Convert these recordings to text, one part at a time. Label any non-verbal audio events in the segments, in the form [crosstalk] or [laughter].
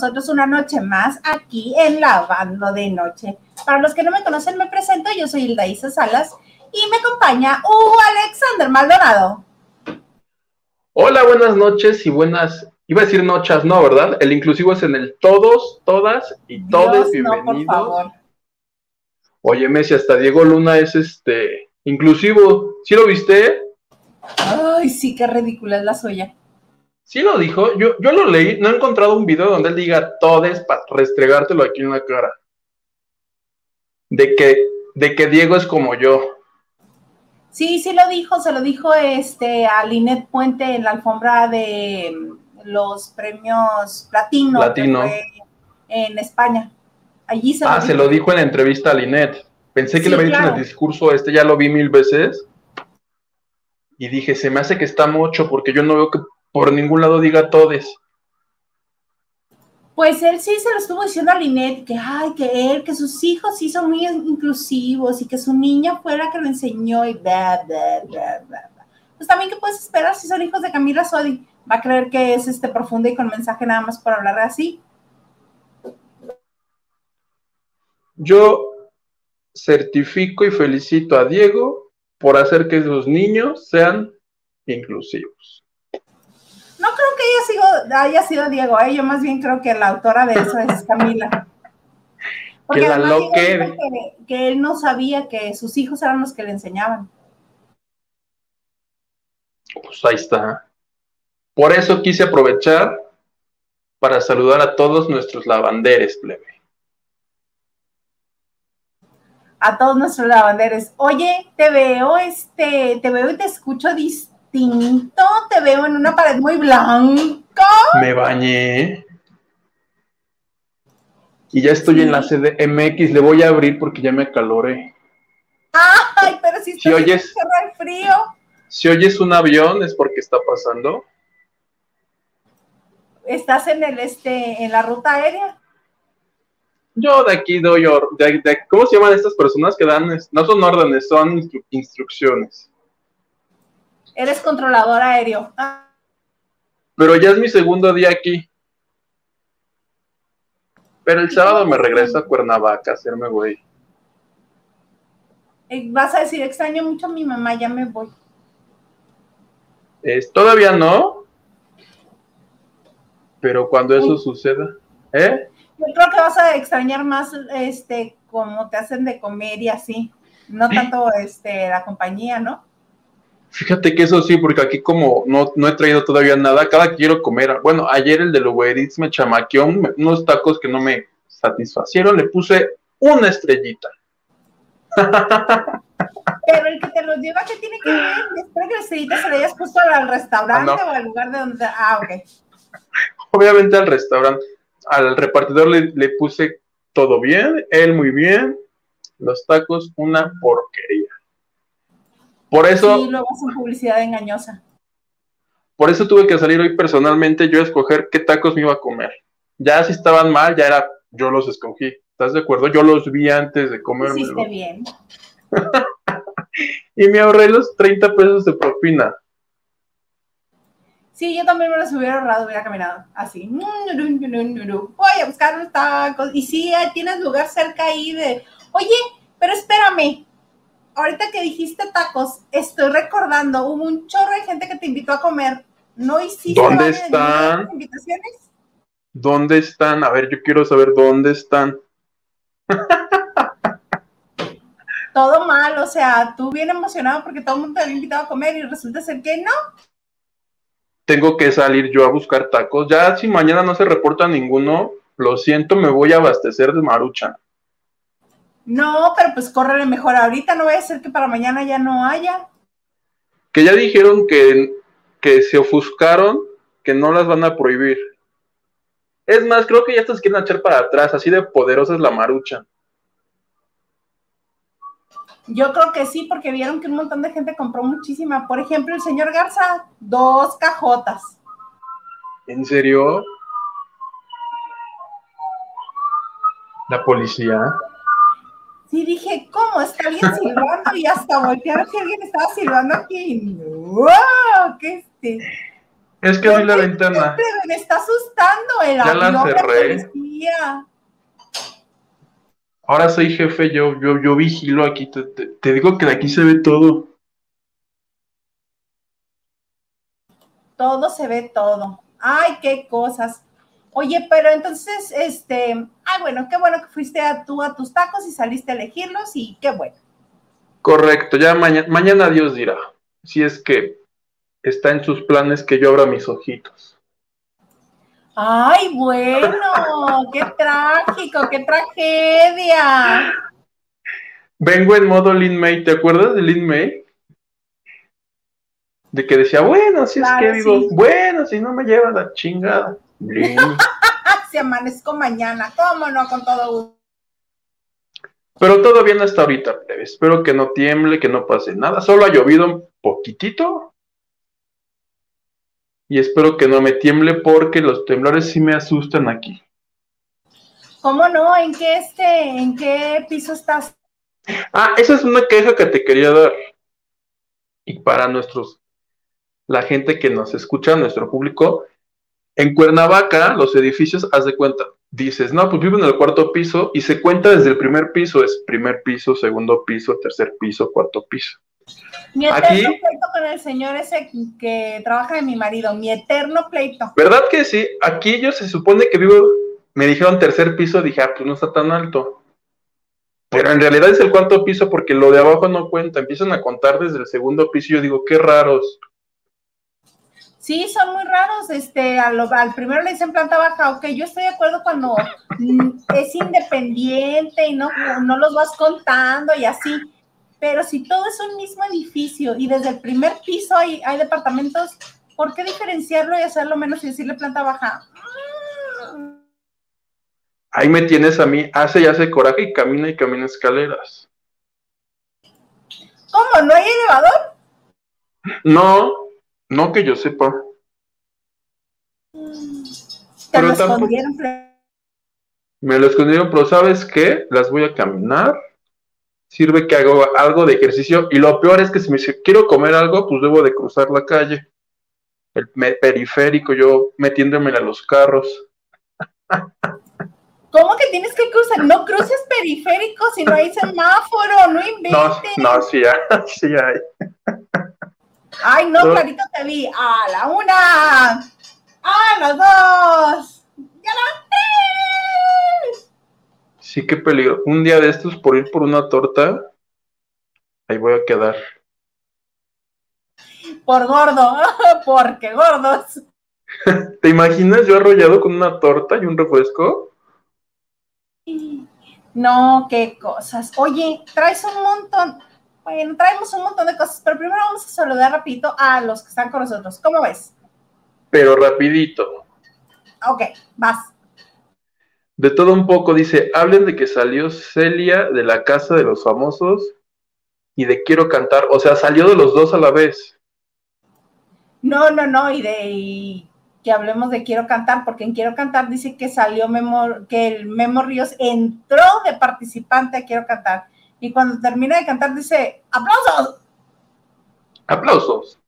nosotros una noche más aquí en Lavando de Noche. Para los que no me conocen, me presento. Yo soy Hilda Isa Salas y me acompaña Hugo Alexander Maldonado. Hola, buenas noches y buenas. Iba a decir noches, no, ¿verdad? El inclusivo es en el todos, todas y todos bienvenidos. por favor. Oye, Messi, hasta Diego Luna es este inclusivo. ¿Sí lo viste? Ay, sí, qué ridícula es la suya. Sí lo dijo, yo, yo lo leí, no he encontrado un video donde él diga todes para restregártelo aquí en la cara. De que, de que Diego es como yo. Sí, sí lo dijo, se lo dijo este a Linet Puente en la alfombra de mm, los premios Platino, Platino. en España. Allí se ah, se lo dijo en la entrevista a Linet. Pensé que le había dicho en el discurso este, ya lo vi mil veces. Y dije, se me hace que está mucho porque yo no veo que por ningún lado diga todes. Pues él sí se lo estuvo diciendo a Linet, que ay, que él, que sus hijos sí son muy inclusivos y que su niña fue la que lo enseñó y bla, bla, bla, bla. Pues también, ¿qué puedes esperar si son hijos de Camila Sodi? Va a creer que es este profundo y con mensaje nada más por hablar así. Yo certifico y felicito a Diego por hacer que sus niños sean inclusivos haya sido, Diego, ¿eh? yo más bien creo que la autora de eso es Camila. [laughs] Porque que, que él no sabía que sus hijos eran los que le enseñaban. Pues ahí está. Por eso quise aprovechar para saludar a todos nuestros lavanderes, plebe. A todos nuestros lavanderes. Oye, te veo, este, te veo y te escucho distinto. Te veo en una pared muy blanca. Me bañé. Y ya estoy en la CDMX, le voy a abrir porque ya me caloré. Ay, pero si, si oyes el frío. Si oyes un avión es porque está pasando. ¿Estás en el este en la ruta aérea? Yo de aquí doy de, ¿cómo se llaman estas personas que dan? No son órdenes, son instrucciones. Eres controlador aéreo. Ah. Pero ya es mi segundo día aquí. Pero el sábado me regreso a Cuernavaca a hacerme güey. Eh, vas a decir, extraño mucho a mi mamá, ya me voy. Es, todavía no. Pero cuando eso suceda, ¿eh? Yo creo que vas a extrañar más, este, como te hacen de comer y así. No tanto, este, la compañía, ¿no? Fíjate que eso sí, porque aquí como no, no he traído todavía nada, cada que quiero comer, bueno, ayer el de Uber Eats me chamaqueó unos tacos que no me satisfacieron, le puse una estrellita. Pero el que te los lleva, ¿qué tiene que ver? [laughs] Espero que la estrellita se la hayas puesto al restaurante ah, o al lugar de donde... Ah, ok. Obviamente al restaurante, al repartidor le, le puse todo bien, él muy bien, los tacos una porquería. Por eso. Sí, luego hacen publicidad engañosa. Por eso tuve que salir hoy personalmente yo a escoger qué tacos me iba a comer. Ya si estaban mal, ya era, yo los escogí. ¿Estás de acuerdo? Yo los vi antes de comerme. Hiciste bien. [laughs] y me ahorré los 30 pesos de propina. Sí, yo también me los hubiera ahorrado, hubiera caminado así. Voy a buscar los tacos. Y sí, tienes lugar cerca ahí de, oye, pero espérame, ahorita que dijiste tacos, estoy recordando, hubo un chorro de gente que te invitó a comer. ¿No hiciste ¿Dónde están? invitaciones? ¿Dónde están? A ver, yo quiero saber dónde están. todo mal, o sea, tú bien emocionado porque todo el mundo te había invitado a comer y resulta ser que no. Tengo que salir yo a buscar tacos. Ya si mañana no se reporta ninguno, lo siento, me voy a abastecer de marucha. No, pero pues córrele mejor ahorita, no voy a ser que para mañana ya no haya. Que ya dijeron que, que se ofuscaron, que no las van a prohibir. Es más, creo que ya estas quieren echar para atrás, así de poderosa es la marucha. Yo creo que sí, porque vieron que un montón de gente compró muchísima. Por ejemplo, el señor Garza, dos cajotas. ¿En serio? La policía. Sí, dije, ¿cómo? ¿Está alguien silbando? Y hasta ver si alguien estaba silbando aquí. ¡Wow! ¿Qué este? Es que abrí la ventana. Me está asustando el ya la cerré. Ahora soy jefe, yo, yo, yo vigilo aquí. te digo que de aquí se ve todo. todo se ve todo. Ay, qué cosas. Oye, pero entonces, este, ah, bueno, qué bueno que fuiste a tú a tus tacos y saliste a elegirlos y qué bueno. Correcto, ya mañana, mañana Dios dirá, si es que está en sus planes que yo abra mis ojitos. Ay, bueno, [laughs] qué trágico, qué tragedia. Vengo en modo Lin May, ¿te acuerdas de Lin May? de que decía, bueno, si es que digo, bueno, si no me lleva la chingada. [laughs] si amanezco mañana, ¿cómo no? Con todo Pero todo bien hasta ahorita, Espero que no tiemble, que no pase nada. Solo ha llovido un poquitito. Y espero que no me tiemble porque los temblores sí me asustan aquí. ¿Cómo no? ¿En qué este, en qué piso estás? Ah, esa es una queja que te quería dar. Y para nuestros la gente que nos escucha, nuestro público, en Cuernavaca, los edificios, haz de cuenta, dices, no, pues vivo en el cuarto piso y se cuenta desde el primer piso, es primer piso, segundo piso, tercer piso, cuarto piso. Mi eterno pleito con el señor ese que trabaja de mi marido, mi eterno pleito. ¿Verdad que sí? Aquí yo se supone que vivo, me dijeron tercer piso, dije, ah, pues no está tan alto. Pero en realidad es el cuarto piso porque lo de abajo no cuenta, empiezan a contar desde el segundo piso y yo digo, qué raros. Sí, son muy raros. Este, al, primero le dicen planta baja, ok, yo estoy de acuerdo cuando mm, es independiente y no, no los vas contando y así. Pero si todo es un mismo edificio y desde el primer piso hay, hay departamentos, ¿por qué diferenciarlo y hacerlo menos y decirle planta baja? Ahí me tienes a mí, hace y hace coraje y camina y camina escaleras. ¿Cómo? ¿No hay elevador? No, no que yo sepa. Te lo escondieron. Me lo escondieron, pero ¿sabes qué? Las voy a caminar. Sirve que hago algo de ejercicio. Y lo peor es que si me dice, quiero comer algo, pues debo de cruzar la calle. El periférico, yo metiéndome a los carros. [laughs] ¿Cómo que tienes que cruzar? No cruces periférico si no hay semáforo, no inventes. No, no, sí hay, [laughs] sí hay. Ay, no, clarito te vi. A la una, a las dos, y a las tres. Sí, qué peligro. Un día de estos por ir por una torta, ahí voy a quedar. Por gordo, [laughs] porque gordos. [laughs] ¿Te imaginas yo arrollado con una torta y un refresco? No, qué cosas. Oye, traes un montón. Bueno, traemos un montón de cosas, pero primero vamos a saludar rapidito a los que están con nosotros. ¿Cómo ves? Pero rapidito. Ok, vas. De todo un poco, dice, hablen de que salió Celia de la casa de los famosos y de quiero cantar, o sea, salió de los dos a la vez. No, no, no, y de que hablemos de quiero cantar, porque en quiero cantar dice que salió Memo, que el Memo Ríos entró de participante a quiero cantar y cuando termina de cantar dice, aplausos. Aplausos.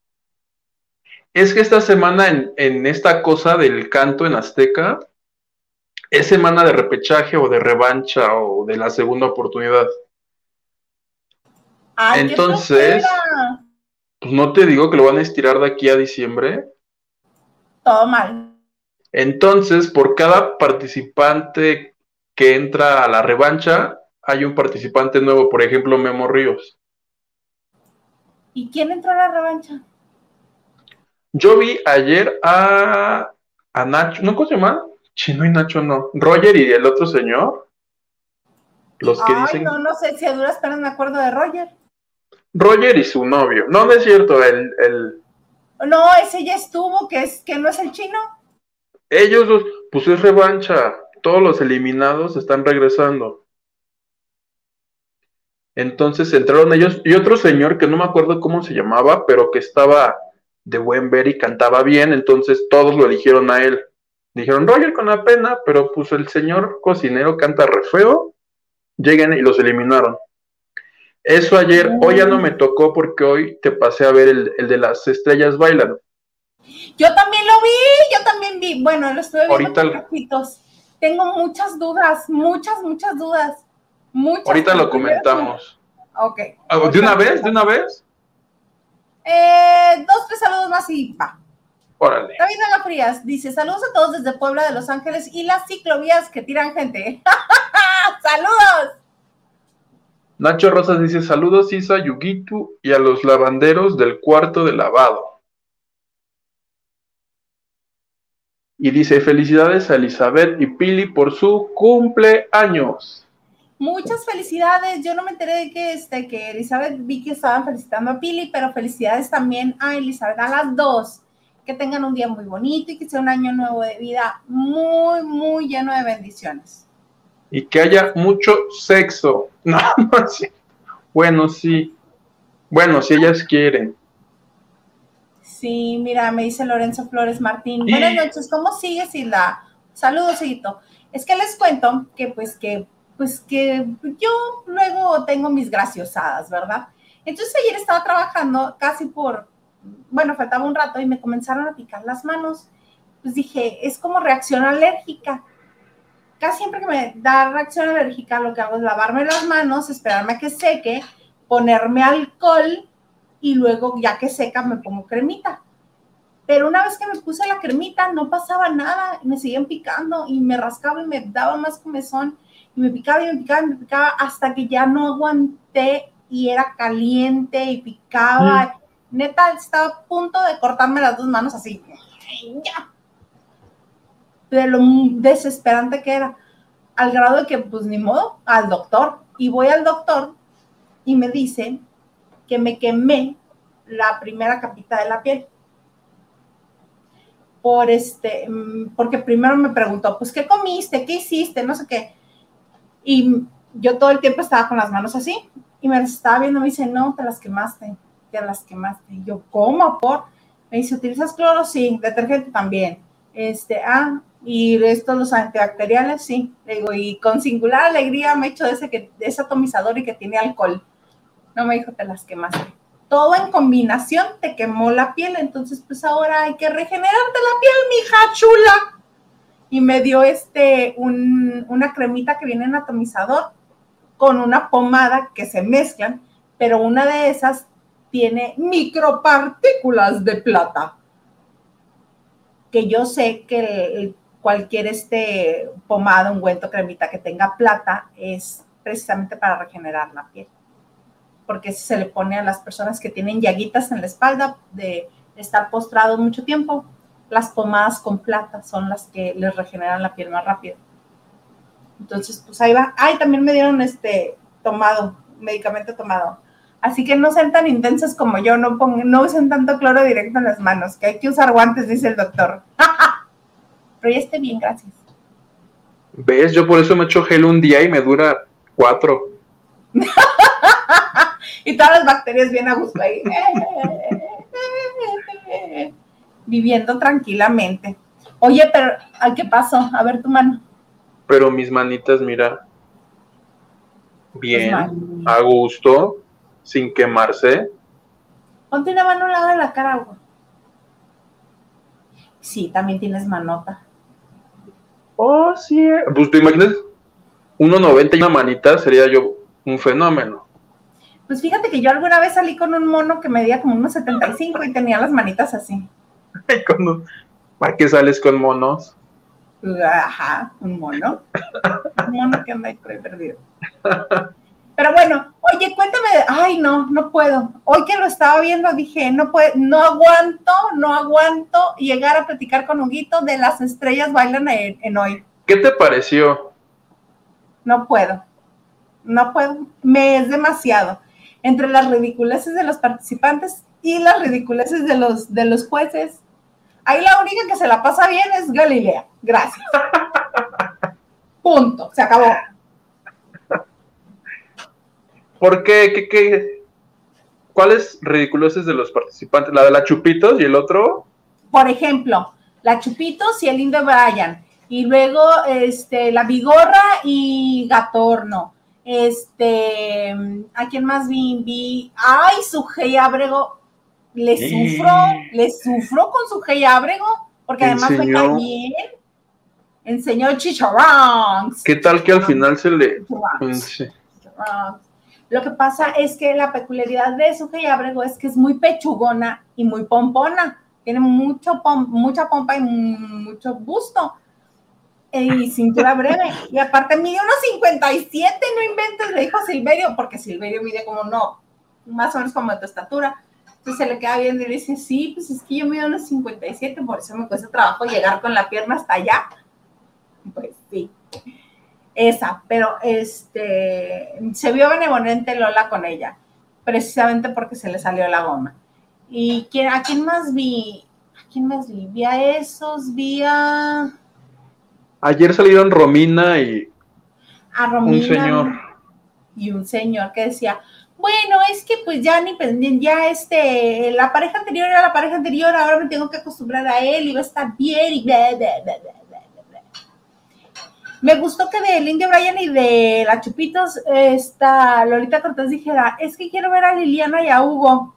Es que esta semana en, esta cosa del canto en Azteca, es semana de repechaje o de revancha o de la segunda oportunidad. Entonces, pues no te digo que lo van a estirar de aquí a diciembre. Todo mal. Entonces, por cada participante que entra a la revancha, hay un participante nuevo, por ejemplo, Memo Ríos. ¿Y quién entró a la revancha? Yo vi ayer a, a Nacho, ¿no cómo se llama? Chino y Nacho no. Roger y el otro señor. Los que Ay, dicen. No, no sé si a duras penas me acuerdo de Roger. Roger y su novio. No, no es cierto, el, el... No, ese ya estuvo, que es, que no es el chino. Ellos dos, pues es revancha. Todos los eliminados están regresando. Entonces entraron ellos y otro señor que no me acuerdo cómo se llamaba, pero que estaba de buen ver y cantaba bien, entonces todos lo eligieron a él. Dijeron, Roger con la pena, pero pues el señor cocinero canta re feo, lleguen y los eliminaron. Eso ayer, hoy ya no me tocó porque hoy te pasé a ver el, el de las estrellas bailan. Yo también lo vi, yo también vi. Bueno, lo estuve viendo Ahorita Tengo muchas dudas, muchas, muchas dudas. Muchas Ahorita lo comentamos. Ok. Ah, ¿De una vez? ¿De una vez? Eh, dos, tres saludos más y va. Órale. David Frías dice: Saludos a todos desde Puebla de Los Ángeles y las ciclovías que tiran gente. [laughs] ¡Saludos! Nacho Rosas dice: Saludos, Isa, Yugitu y a los lavanderos del cuarto de lavado. Y dice: Felicidades a Elizabeth y Pili por su cumpleaños. Muchas felicidades. Yo no me enteré de que, este, que Elizabeth vi que estaban felicitando a Pili, pero felicidades también a Elizabeth, a las dos que tengan un día muy bonito y que sea un año nuevo de vida muy, muy lleno de bendiciones. Y que haya mucho sexo. [laughs] No, no sé. Bueno, sí. Bueno, si ellas quieren. Sí, mira, me dice Lorenzo Flores Martín. Buenas noches, ¿cómo sigues, Isla? Saludos, hijito. Es que les cuento que pues que pues que yo luego tengo mis graciosadas, ¿verdad? Entonces ayer estaba trabajando casi por bueno, faltaba un rato y me comenzaron a picar las manos. Pues dije, es como reacción alérgica. Casi siempre que me da reacción alérgica, lo que hago es lavarme las manos, esperarme a que seque, ponerme alcohol y luego ya que seca me pongo cremita. Pero una vez que me puse la cremita no pasaba nada, me seguían picando y me rascaba y me daba más comezón y me picaba y me picaba y me picaba hasta que ya no aguanté y era caliente y picaba. Mm neta, estaba a punto de cortarme las dos manos así. Ya. De lo desesperante que era. Al grado de que, pues ni modo, al doctor. Y voy al doctor y me dice que me quemé la primera capita de la piel. Por este, mm, porque primero me preguntó, pues, ¿qué comiste? ¿Qué hiciste? No sé qué. Y yo todo el tiempo estaba con las manos así y me estaba viendo, me dice, no, te las quemaste a las quemaste. Y yo, ¿cómo? Por. Me dice, ¿utilizas cloro? Sí, detergente también. Este, ah, y estos los antibacteriales, sí. Le digo, y con singular alegría me he hecho de ese, que, de ese atomizador y que tiene alcohol. No me dijo, te las quemaste. Todo en combinación te quemó la piel, entonces pues ahora hay que regenerarte la piel, mija chula. Y me dio este, un, una cremita que viene en atomizador con una pomada que se mezclan, pero una de esas tiene micropartículas de plata. Que yo sé que cualquier este pomada, ungüento, cremita que tenga plata es precisamente para regenerar la piel. Porque se le pone a las personas que tienen llaguitas en la espalda de estar postrado mucho tiempo, las pomadas con plata son las que les regeneran la piel más rápido. Entonces, pues ahí va. Ay, también me dieron este tomado, medicamento tomado Así que no sean tan intensas como yo, no, no usen tanto cloro directo en las manos, que hay que usar guantes, dice el doctor. [laughs] Pero ya esté bien, gracias. ¿Ves? Yo por eso me echo gel un día y me dura cuatro. [laughs] y todas las bacterias bien a gusto ahí. [laughs] Viviendo tranquilamente. Oye, pero qué pasó? A ver tu mano. Pero mis manitas, mira. Bien, a gusto sin quemarse. Ponte una mano al lado de la cara, güey. Sí, también tienes manota. Oh, sí. Pues te imaginas, 1.90 y una manita sería yo un fenómeno. Pues fíjate que yo alguna vez salí con un mono que medía como unos 75 y tenía las manitas así. [laughs] ¿Para qué sales con monos? Ajá, un mono. un mono que anda ahí perdido. Pero bueno, oye, cuéntame, ay, no, no puedo. Hoy que lo estaba viendo dije, no puedo, no aguanto, no aguanto llegar a platicar con Huguito de las estrellas bailan en, hoy. ¿Qué te pareció? No puedo, no puedo, me es demasiado. Entre las ridiculeces de los participantes y las ridiculeces de los, de los jueces. Ahí la única que se la pasa bien es Galilea. Gracias. [laughs] Punto. Se acabó. ¿Por qué? ¿Qué, qué? ¿Cuáles ridiculosos de los participantes? ¿La de la Chupitos y el otro? Por ejemplo, la Chupitos y el Lindo Brian. Y luego este, la Vigorra y Gatorno. Este, ¿a quién más vi? Vi, ay, su Abrego. Le sufro, le sufro con su Hey Abrego, porque además me cae bien. Enseñó chicharrones. ¿Qué tal que al final se le... Lo que pasa es que la peculiaridad de su Hey Abrego es que es muy pechugona y muy pompona. Tiene mucho mucha pompa y mucho busto y cintura breve. Y aparte mide unos 57, no inventes, le dijo Silverio, porque Silverio mide como no, más o menos como de tu estatura. Entonces se le queda viendo y le dice, sí, pues es que yo mido unos 57, por eso me cuesta trabajo llegar con la pierna hasta allá. Pues sí, esa, pero este, se vio benevolente Lola con ella, precisamente porque se le salió la goma. ¿Y a quién más vi? ¿A quién más vi? Vi a esos, vi a... Ayer salieron Romina y un señor. Y un señor que decía, bueno, es que pues ya ni ya este, la pareja anterior era la pareja anterior, ahora me tengo que acostumbrar a él y va a estar bien y bla, bla, bla, Me gustó que de Lindy Bryan y de la Chupitos, esta Lolita Cortés dijera, es que quiero ver a Liliana y a Hugo.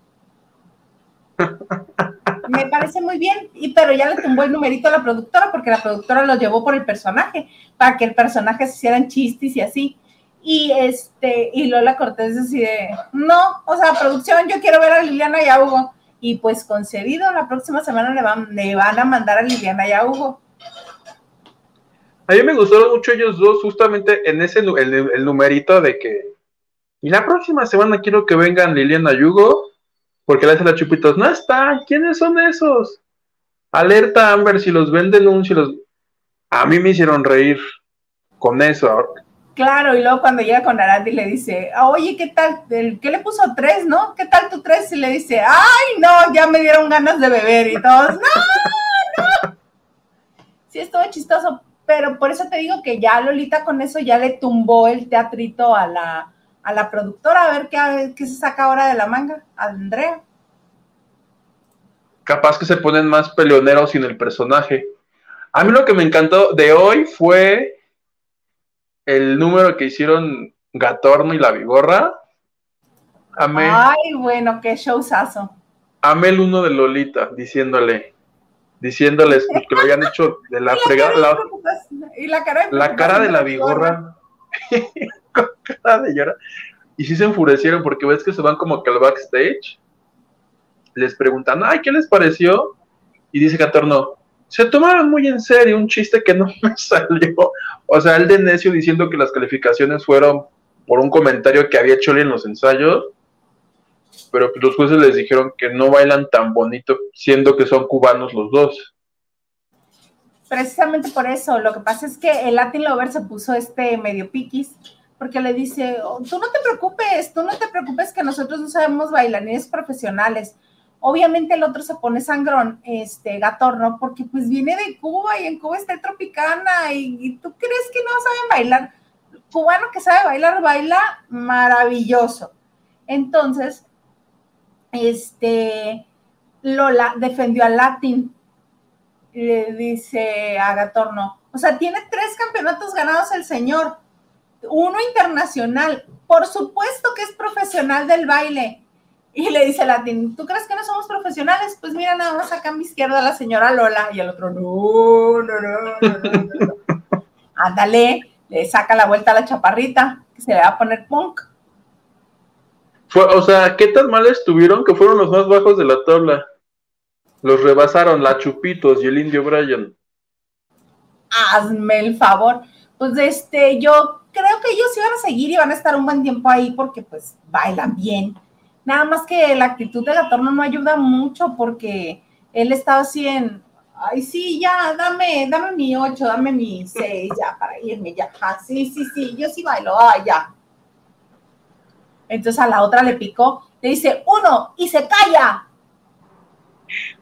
[laughs] Me parece muy bien, y, pero ya le tumbó el numerito a la productora porque la productora lo llevó por el personaje, para que el personaje se hicieran chistes y así. Y este, y Lola Cortés decide, no, o sea, producción, yo quiero ver a Liliana y a Hugo. Y pues concedido, la próxima semana le van, le van a mandar a Liliana y a Hugo. A mí me gustaron mucho ellos dos, justamente en ese el, numerito de que. Y la próxima semana quiero que vengan Liliana y Hugo porque le hace la chupitos, no están, ¿quiénes son esos? Alerta Amber, si los venden un, si los... A mí me hicieron reír con eso. Claro, y luego cuando llega con Arandi le dice, oye, ¿qué tal? ¿Qué le puso tres, no? ¿Qué tal tu tres? Y le dice, ay, no, ya me dieron ganas de beber y todos, no, no. Sí, estuvo chistoso, pero por eso te digo que ya Lolita con eso ya le tumbó el teatrito a la, a la productora a ver qué, qué se saca ahora de la manga, a Andrea. Capaz que se ponen más peleoneros sin el personaje. A mí lo que me encantó de hoy fue el número que hicieron Gatorno y la Vigorra. Ay, bueno, qué showzazo. Amé el uno de Lolita, diciéndole, diciéndoles que lo habían hecho de la, [laughs] fregada. La, [laughs] y la cara de, la cara de la Vigorra. [laughs] Y sí se enfurecieron porque ves que se van como que al backstage. Les preguntan, ay, ¿qué les pareció? Y dice Catorno, se tomaron muy en serio un chiste que no [laughs] me salió. O sea, el de necio diciendo que las calificaciones fueron por un comentario que había hecho en los ensayos. Pero los jueces les dijeron que no bailan tan bonito, siendo que son cubanos los dos precisamente por eso. Lo que pasa es que el Latin Lover se puso este medio piquis porque le dice, oh, tú no te preocupes, tú no te preocupes que nosotros no sabemos bailarines profesionales. Obviamente el otro se pone sangrón, este Gatorno, porque pues viene de Cuba y en Cuba está Tropicana y, tú crees que no saben bailar. Cubano que sabe bailar, baila maravilloso. Entonces, este, Lola defendió al Latin, le dice a Gatorno, o sea, tiene tres campeonatos ganados el señor uno internacional, por supuesto que es profesional del baile. Y le dice Latín, ¿tú crees que no somos profesionales? Pues mira, nada más acá a mi izquierda la señora Lola y el otro, no, no, no, no, [laughs] Ándale, le saca la vuelta a la chaparrita, que se le va a poner punk. o sea, ¿qué tan mal estuvieron que fueron los más bajos de la tabla? Los rebasaron la Chupitos y el Indio Brian. Hazme el favor. Pues este, yo creo que ellos iban a seguir y van a estar un buen tiempo ahí porque pues bailan bien. Nada más que la actitud de Gatorno no ayuda mucho porque él estaba así en, ay, sí, ya, dame, dame mi ocho, dame mi seis, ya, para irme, ya, ah, sí, sí, sí, yo sí bailo, ah, ya. Entonces a la otra le picó, le dice, uno, y se calla.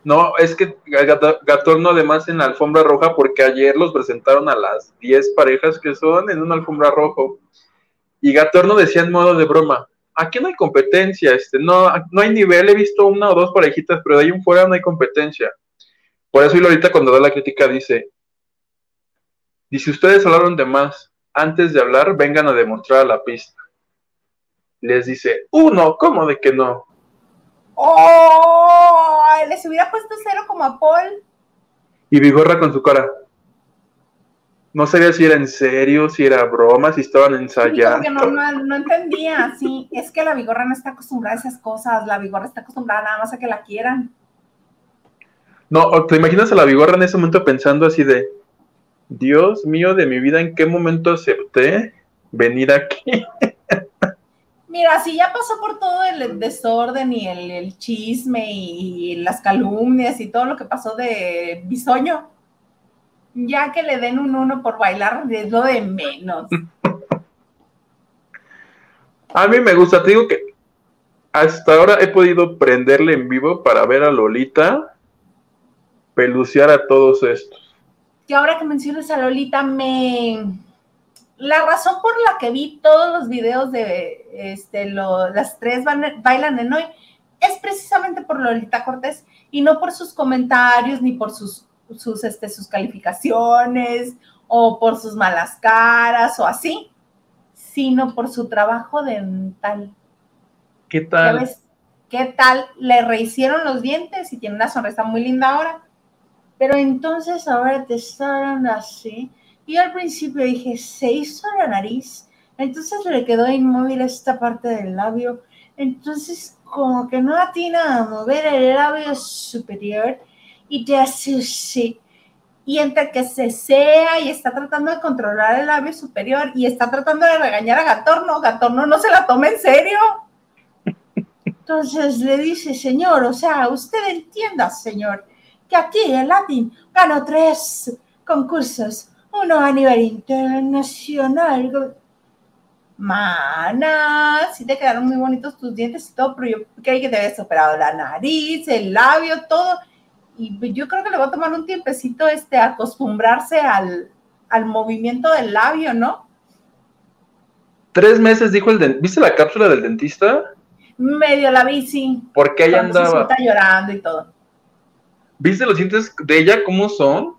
No, es que Gatorno además en la alfombra roja, porque ayer los presentaron a las 10 parejas que son en una alfombra roja. Y Gatorno decía en modo de broma, aquí no hay competencia, este, no, no hay nivel, he visto una o dos parejitas, pero de ahí en fuera no hay competencia. Por eso y ahorita cuando da la crítica dice, dice, ustedes hablaron de más, antes de hablar vengan a demostrar a la pista. Les dice, uno, ¿cómo de que no? ¡Oh! Les hubiera puesto cero como a Paul. Y Vigorra con su cara. No sabía si era en serio, si era broma, si estaban ensayando. no, no, entendía, sí. Es que la Vigorra no está acostumbrada a esas cosas. La Vigorra está acostumbrada nada más a que la quieran. No, ¿te imaginas a la Vigorra en ese momento pensando así de, Dios mío de mi vida, ¿en qué momento acepté venir aquí? [laughs] Mira, si ya pasó por todo el desorden y el, chisme y, las calumnias y todo lo que pasó de Bisoño, ya que le den un uno por bailar es lo de menos. A mí me gusta, te digo que hasta ahora he podido prenderle en vivo para ver a Lolita pelucear a todos estos. Y ahora que mencionas a Lolita, me la razón por la que vi todos los videos de este, las tres bailan en hoy es precisamente por Lolita Cortés y no por sus comentarios ni por sus, sus, este, sus calificaciones o por sus malas caras o así, sino por su trabajo dental. ¿Qué tal? ¿Qué tal? Le rehicieron los dientes y tiene una sonrisa muy linda ahora. Pero entonces ahora te están así y al principio dije, se hizo la nariz, entonces le quedó inmóvil esta parte del labio, entonces como que no atina a mover el labio superior y hace así. Y entre que se sea y está tratando de controlar el labio superior y está tratando de regañar a Gatorno, Gatorno no se la toma en serio. Entonces le dice, señor, o sea, usted entienda, señor, que aquí en Latin ganó tres concursos uno a nivel internacional. Mana, sí te quedaron muy bonitos tus dientes y todo, pero yo creí que te habías operado la nariz, el labio, todo. Y yo creo que le va a tomar un tiempecito este acostumbrarse al, movimiento del labio, ¿no? Tres meses, dijo el dentista. ¿Viste la cápsula del dentista? Medio la vi, sí. Porque ella andaba. Está llorando y todo. ¿Viste los dientes de ella cómo son?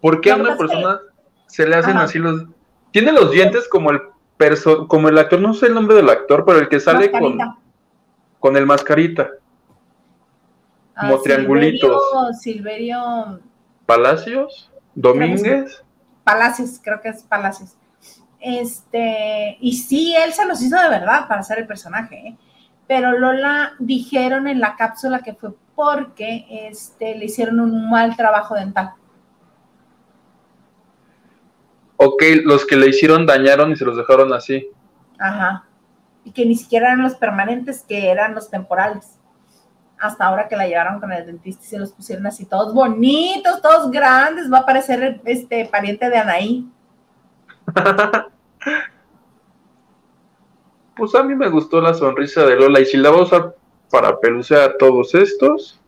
¿Por qué a una persona se le hacen así los... Tiene los dientes como el perso... como el actor, no sé el nombre del actor, pero el que sale con, con el mascarita. como ah, triangulitos. Silverio, Palacios, Domínguez. Palacios, creo que es Palacios. Este, y sí, él se los hizo de verdad para ser el personaje, ¿eh? pero Lola dijeron en la cápsula que fue porque este, le hicieron un mal trabajo dental ok, los que le hicieron dañaron y se los dejaron así. Ajá. Y que ni siquiera eran los permanentes, que eran los temporales. Hasta ahora que la llevaron con el dentista y se los pusieron así, todos bonitos, todos grandes. Va a parecer este pariente de Anaí. [laughs] pues a mí me gustó la sonrisa de Lola. Y si la va a usar para pelucear a todos estos.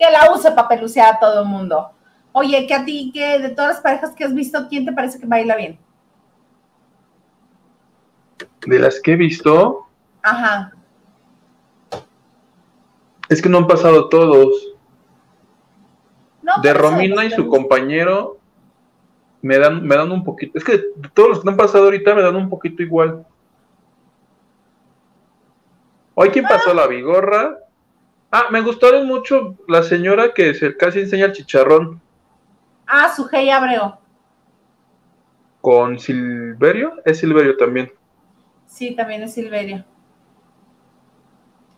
Que la use para pelucear a todo el mundo. Oye, que a ti, que de todas las parejas que has visto, ¿quién te parece que baila bien? De las que he visto. Ajá. Es que no han pasado todos. de Romina y su compañero me dan, me dan un poquito. Es que todos los que han pasado ahorita me dan un poquito igual. Hoy, ¿quién pasó ah. la bigorra? Ah, me gustaron mucho la señora que se casi enseña el chicharrón. Ah, Sujei Abreu. ¿Con Silverio? Es Silverio también. Sí, también es Silverio.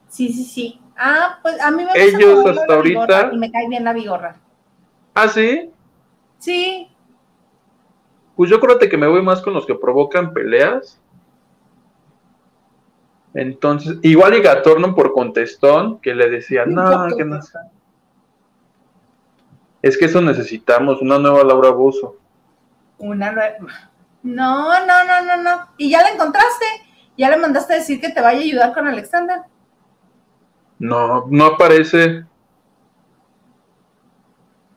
Sí, sí, sí. Ah, pues a mí me gusta Ellos hasta ahorita. Y me cae bien la bigorra. ¿Ah, sí? Sí. Pues yo creo que me voy más con los que provocan peleas. Entonces, igual y Gatorno por contestón, que le decía, no, que no es que eso necesitamos, una nueva Laura Bozo. Una nueva. No, no, no, no, no. ¿Y ya la encontraste? ¿Ya le mandaste a decir que te vaya a ayudar con Alexander? No, no aparece.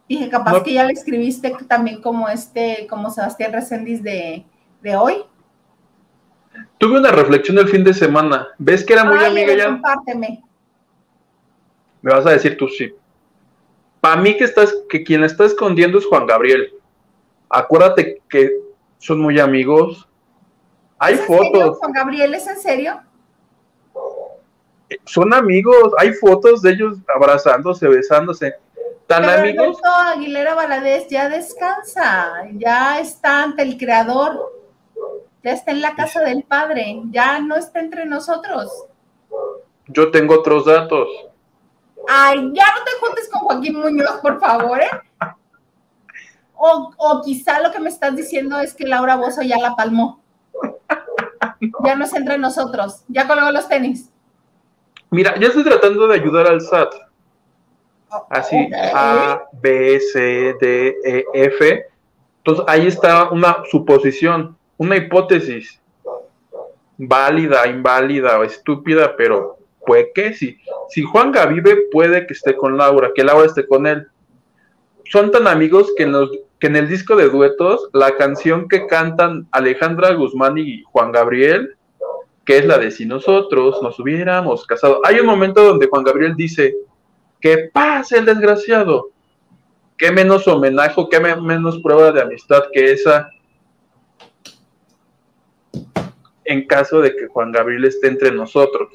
Dije, capaz que ya le escribiste también como este, como Sebastián Reséndiz de, hoy. Tuve una reflexión el fin de semana. ¿Ves que era muy amiga ya? Compárteme. Me vas a decir tú sí. Para mí que, estás, que quien la está escondiendo es Juan Gabriel. Acuérdate que son muy amigos Hay fotos. Juan Gabriel es en serio? Son amigos, hay fotos de ellos abrazándose, besándose. Tan Pero amigos. Aguilera Valadez ya descansa, ya está ante el creador, ya está en la casa del padre, ya no está entre nosotros. Yo tengo otros datos. Ay, ya no te juntes con Joaquín Muñoz, por favor, ¿eh? [laughs] O, quizá lo que me estás diciendo es que Laura Bozo ya la palmó. [laughs] Ya no está entre nosotros, ya colgó los tenis. Mira, ya estoy tratando de ayudar al SAT. Así, A, B, C, D, E, F. Entonces ahí está una suposición, una hipótesis válida, inválida o estúpida, pero puede que sí. Si Juanga vive, puede que esté con Laura, que Laura esté con él. Son tan amigos que en, que en el disco de duetos, la canción que cantan Alejandra Guzmán y Juan Gabriel, que es la de si nosotros nos hubiéramos casado. Hay un momento donde Juan Gabriel dice, que pase el desgraciado. Qué menos homenaje, qué menos prueba de amistad que esa en caso de que Juan Gabriel esté entre nosotros.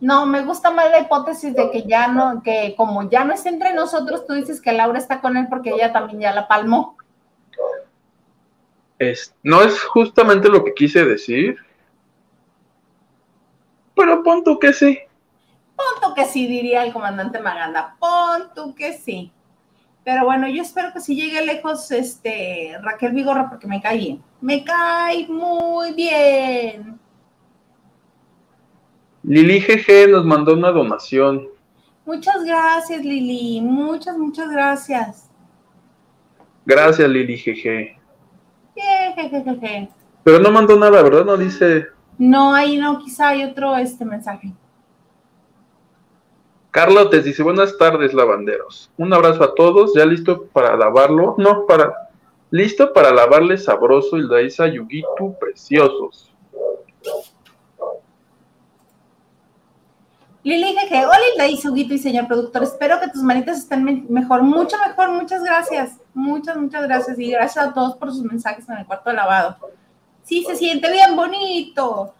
No, me gusta más la hipótesis de que ya no, que como ya no está entre nosotros, tú dices que Laura está con él porque ella también ya la palmó. Es, no es justamente lo que quise decir, pero pon tú que sí. Pon tú que sí, diría el comandante Maganda, pon tú que sí. Pero bueno, yo espero que si llegue lejos este Raquel Vigorra porque me cae bien. Me cae muy bien. Lili GG nos mandó una donación. Muchas gracias, Lili. Muchas, muchas gracias. Gracias, Lili GG. Pero no mandó nada, ¿verdad? No dice. No, ahí no, quizá hay otro este mensaje. Carlos te dice, buenas tardes, lavanderos. Un abrazo a todos, ya listo para lavarlo. No, para. Listo para lavarle sabroso y Daisa Yugitu preciosos. Lili que hola Hilda y y señor productor, espero que tus manitas estén mejor, mucho mejor, muchas gracias, muchas, muchas gracias y gracias a todos por sus mensajes en el cuarto de lavado. Sí, se siente bien bonito.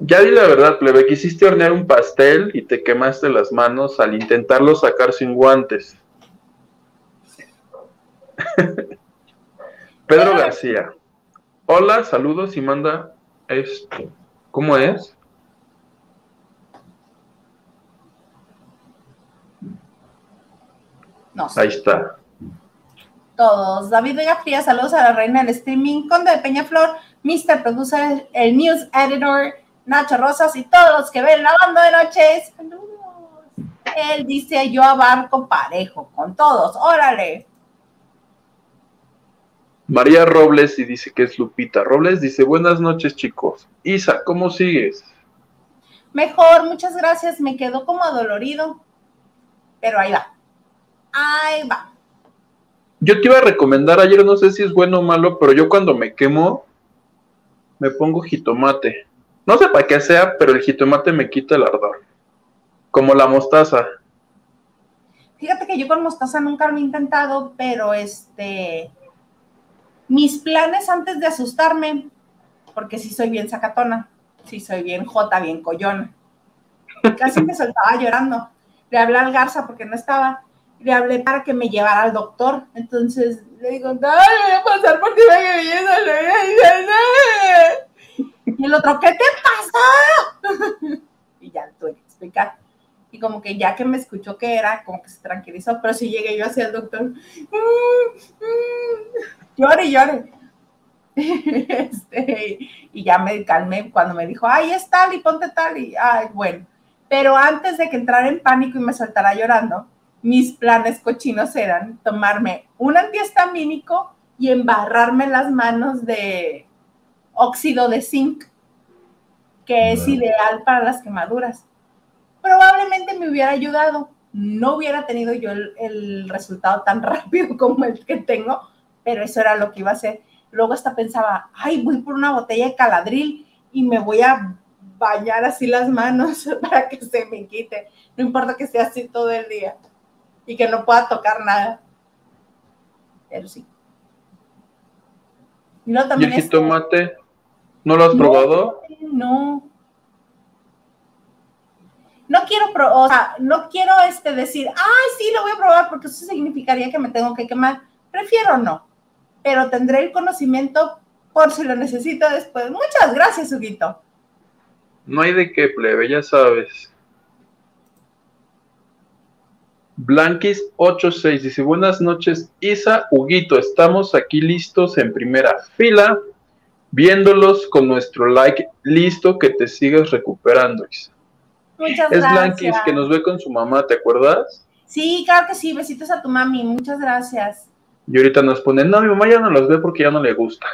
Ya di la verdad, plebe, quisiste hornear un pastel y te quemaste las manos al intentarlo sacar sin guantes. [laughs] Pedro García. Hola, saludos y manda esto. ¿Cómo es? Ahí está. Todos. David Vega Fría, saludos a la reina del streaming, Conde de Peñaflor, Mr. Producer, el News Editor, Nacho Rosas y todos los que ven la banda de noches. Él dice, yo abarco parejo, con todos, órale. María Robles y dice que es Lupita. Robles dice, buenas noches chicos. Isa, ¿cómo sigues? Mejor, muchas gracias. Me quedó como adolorido, pero ahí va. Ahí va. Yo te iba a recomendar ayer, no sé si es bueno o malo, pero yo cuando me quemo, me pongo jitomate. No sé para qué sea, pero el jitomate me quita el ardor. Como la mostaza. Fíjate que yo con mostaza nunca lo he intentado, pero este. Mis planes antes de asustarme, porque sí soy bien sacatona, sí soy bien jota, bien collona. Casi me [laughs] soltaba llorando. Le hablé al Garza porque no estaba le hablé para que me llevara al doctor. Entonces le digo, dale, voy a pasar por ti Y el otro, ¿qué te pasa? [laughs] y ya tuve que explicar. Y como que ya que me escuchó que era, como que se tranquilizó, pero si llegué yo hacia el doctor, mm, mm, llore, llore. [laughs] este, y ya me calmé cuando me dijo, ay, es tal y ponte tal, y ay, bueno. Pero antes de que entrara en pánico y me soltara llorando, mis planes cochinos eran tomarme un antihistamínico y embarrarme las manos de óxido de zinc, que es ideal para las quemaduras. Probablemente me hubiera ayudado. No hubiera tenido yo el, resultado tan [laughs] rápido como el que tengo, pero eso era lo que iba a hacer. Luego hasta pensaba, ay, voy por una botella de caladril y me voy a bañar así las manos [laughs] para que se me quite. No importa que sea así todo el día y que no pueda tocar nada. Pero sí. Y, también el jitomate? ¿No lo has probado? No. No quiero, o sea, no quiero este decir, ay, sí, lo voy a probar porque eso significaría que me tengo que quemar. Prefiero no, pero tendré el conocimiento por si lo necesito después. Muchas gracias, Huguito. No hay de qué, plebe, ya sabes. Blanquis86 dice, buenas noches, Isa, Huguito, estamos aquí listos en primera fila, viéndolos con nuestro like listo que te sigas recuperando, Isa. Muchas es Blanquis que nos ve con su mamá, ¿te acuerdas? Sí, claro que sí, besitos a tu mami, muchas gracias. Y ahorita nos ponen, no, mi mamá ya no los ve porque ya no le gusta.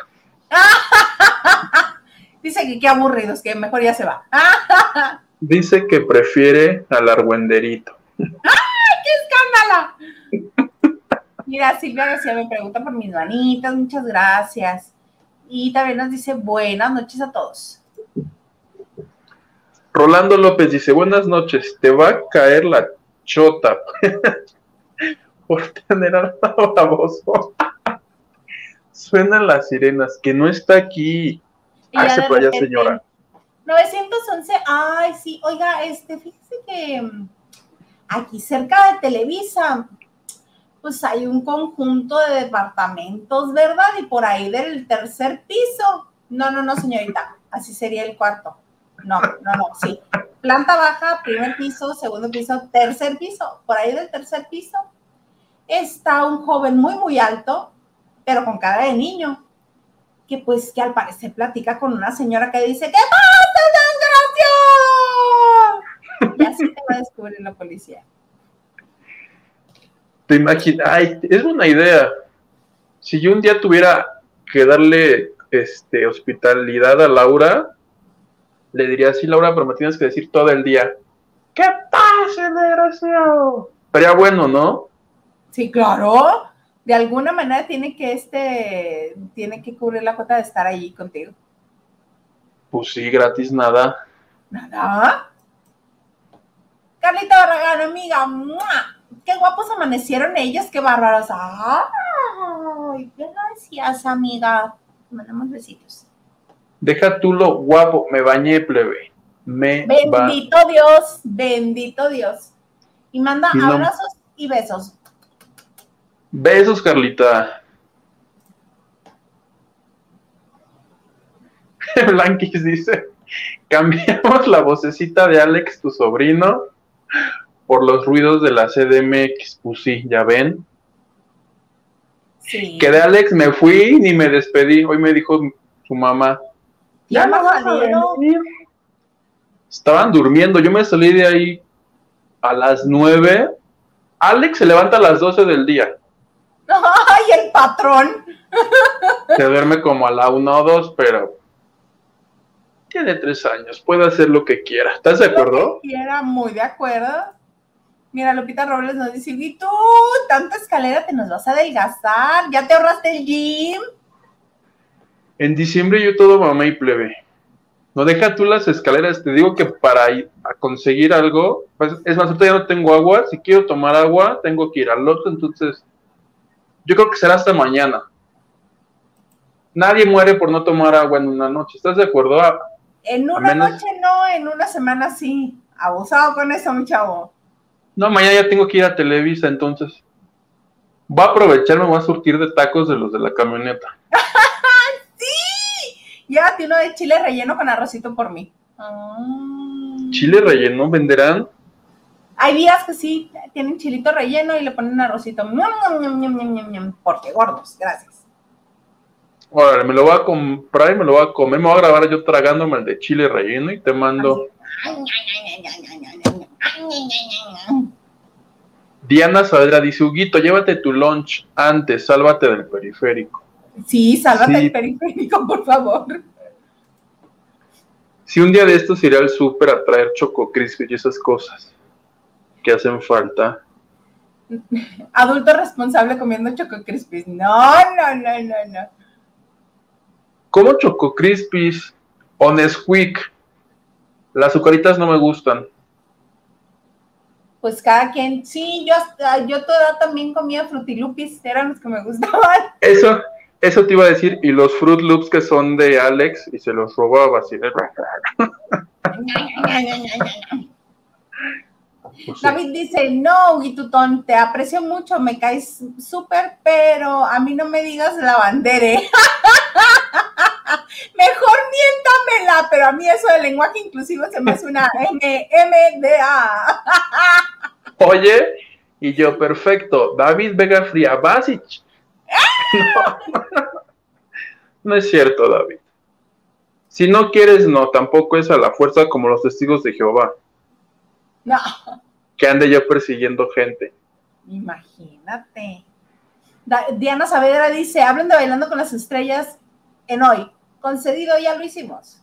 [laughs] Dice que qué aburridos, que mejor ya se va. [laughs] Dice que prefiere al argüenderito. [laughs] Mira, Silvia García me pregunta por mis manitas, muchas gracias. Y también nos dice buenas noches a todos. Rolando López dice, buenas noches, te va a caer la chota [laughs] por tener al baboso. [laughs] Suenan las sirenas, que no está aquí. Ah, se fue allá, señora. 911, ay, sí, oiga, este, fíjese que mm, aquí cerca de Televisa, pues hay un conjunto de departamentos, ¿verdad? Y por ahí del tercer piso. No, no, no, señorita, así sería el cuarto. No, no, no, sí. Planta baja, primer piso, segundo piso, tercer piso. Por ahí del tercer piso está un joven muy, muy alto, pero con cara de niño, que pues que al parecer platica con una señora que dice, ¿qué pasa, desgraciado? Y así te va a descubrir la policía. Te imaginas, ay, es una idea. Si yo un día tuviera que darle este, hospitalidad a Laura, le diría así, Laura, pero me tienes que decir todo el día, ¿qué pasa, desgraciado? Sería bueno, ¿no? Sí, claro de alguna manera tiene que este, tiene que cubrir la cuota de estar allí contigo. Pues sí, gratis nada. Nada. Carlita Barragán, amiga, qué guapos amanecieron ellos, qué bárbaros. Ay, gracias, amiga. Mandamos besitos. Deja tú lo guapo, me bañé, plebe. Me bendito Dios, bendito Dios. Y manda abrazos y besos. Besos, Carlita. [laughs] Blanquis dice, [laughs] cambiamos la vocecita de Alex, tu sobrino, por los ruidos de la CDMX. Pues sí, ya ven. Sí. Que de Alex me fui ni me despedí. Hoy me dijo su mamá. Ya no vas a Estaban durmiendo. Yo me salí de ahí a las nueve. Alex se levanta a las doce del día. [laughs] ¡Ay, el patrón! Se duerme como a la una o dos, pero tiene tres años, puede hacer lo que quiera. ¿Estás de acuerdo? quiera, muy de acuerdo. Mira, Lupita Robles nos dice, y tú, tanta escalera te nos vas a adelgazar, ¿ya te ahorraste el gym? En diciembre yo todo mamá y plebe. No deja tú las escaleras, te digo que para ir a conseguir algo, pues es más, ahorita ya no tengo agua, si quiero tomar agua, tengo que ir al loto, entonces yo creo que será hasta mañana. Nadie muere por no tomar agua en una noche. ¿Estás de acuerdo? En una noche no, en una semana sí. Abusado con eso, mi chavo. No, mañana ya tengo que ir a Televisa, entonces. Va a aprovechar, me voy a surtir de tacos de los de la camioneta. [laughs] ¡Sí! Llévate uno de chile relleno con arrocito por mí. ¿Chile relleno venderán? Hay días que sí tienen chilito relleno y le ponen arrocito. Porque gordos, gracias. Órale, me lo voy a comprar y me lo voy a comer. Me voy a grabar yo tragándome el de chile relleno y te mando. Diana Saavedra dice: Huguito, llévate tu lunch antes, sálvate del periférico. Sí, sálvate del periférico, por favor. Si un día de estos iré al súper a traer choco crispy y esas cosas que hacen falta. [laughs] Adulto responsable comiendo Choco Crispies. No, no, no, no, no. ¿Cómo Choco Crispies o Nesquik? Las azucaritas no me gustan. Pues cada quien, sí, yo, yo toda también comía frutilupis, eran los que me gustaban. [laughs] Eso, eso te iba a decir, y los Fruit Loops que son de Alex y se los robaba así. David dice, no, Guitutón, te aprecio mucho, me caes súper, pero a mí no me digas la bandera. [laughs] Mejor miéntamela, pero a mí eso del lenguaje inclusivo se me hace una [laughs] M, MDA. [laughs] Oye, y yo, perfecto, David Vega Fría Basic. no es cierto, David. Si no quieres, no, tampoco es a la fuerza como los testigos de Jehová. No. Que ande yo persiguiendo gente. Imagínate. Diana Saavedra dice, hablen de Bailando con las Estrellas en hoy. Concedido, ya lo hicimos.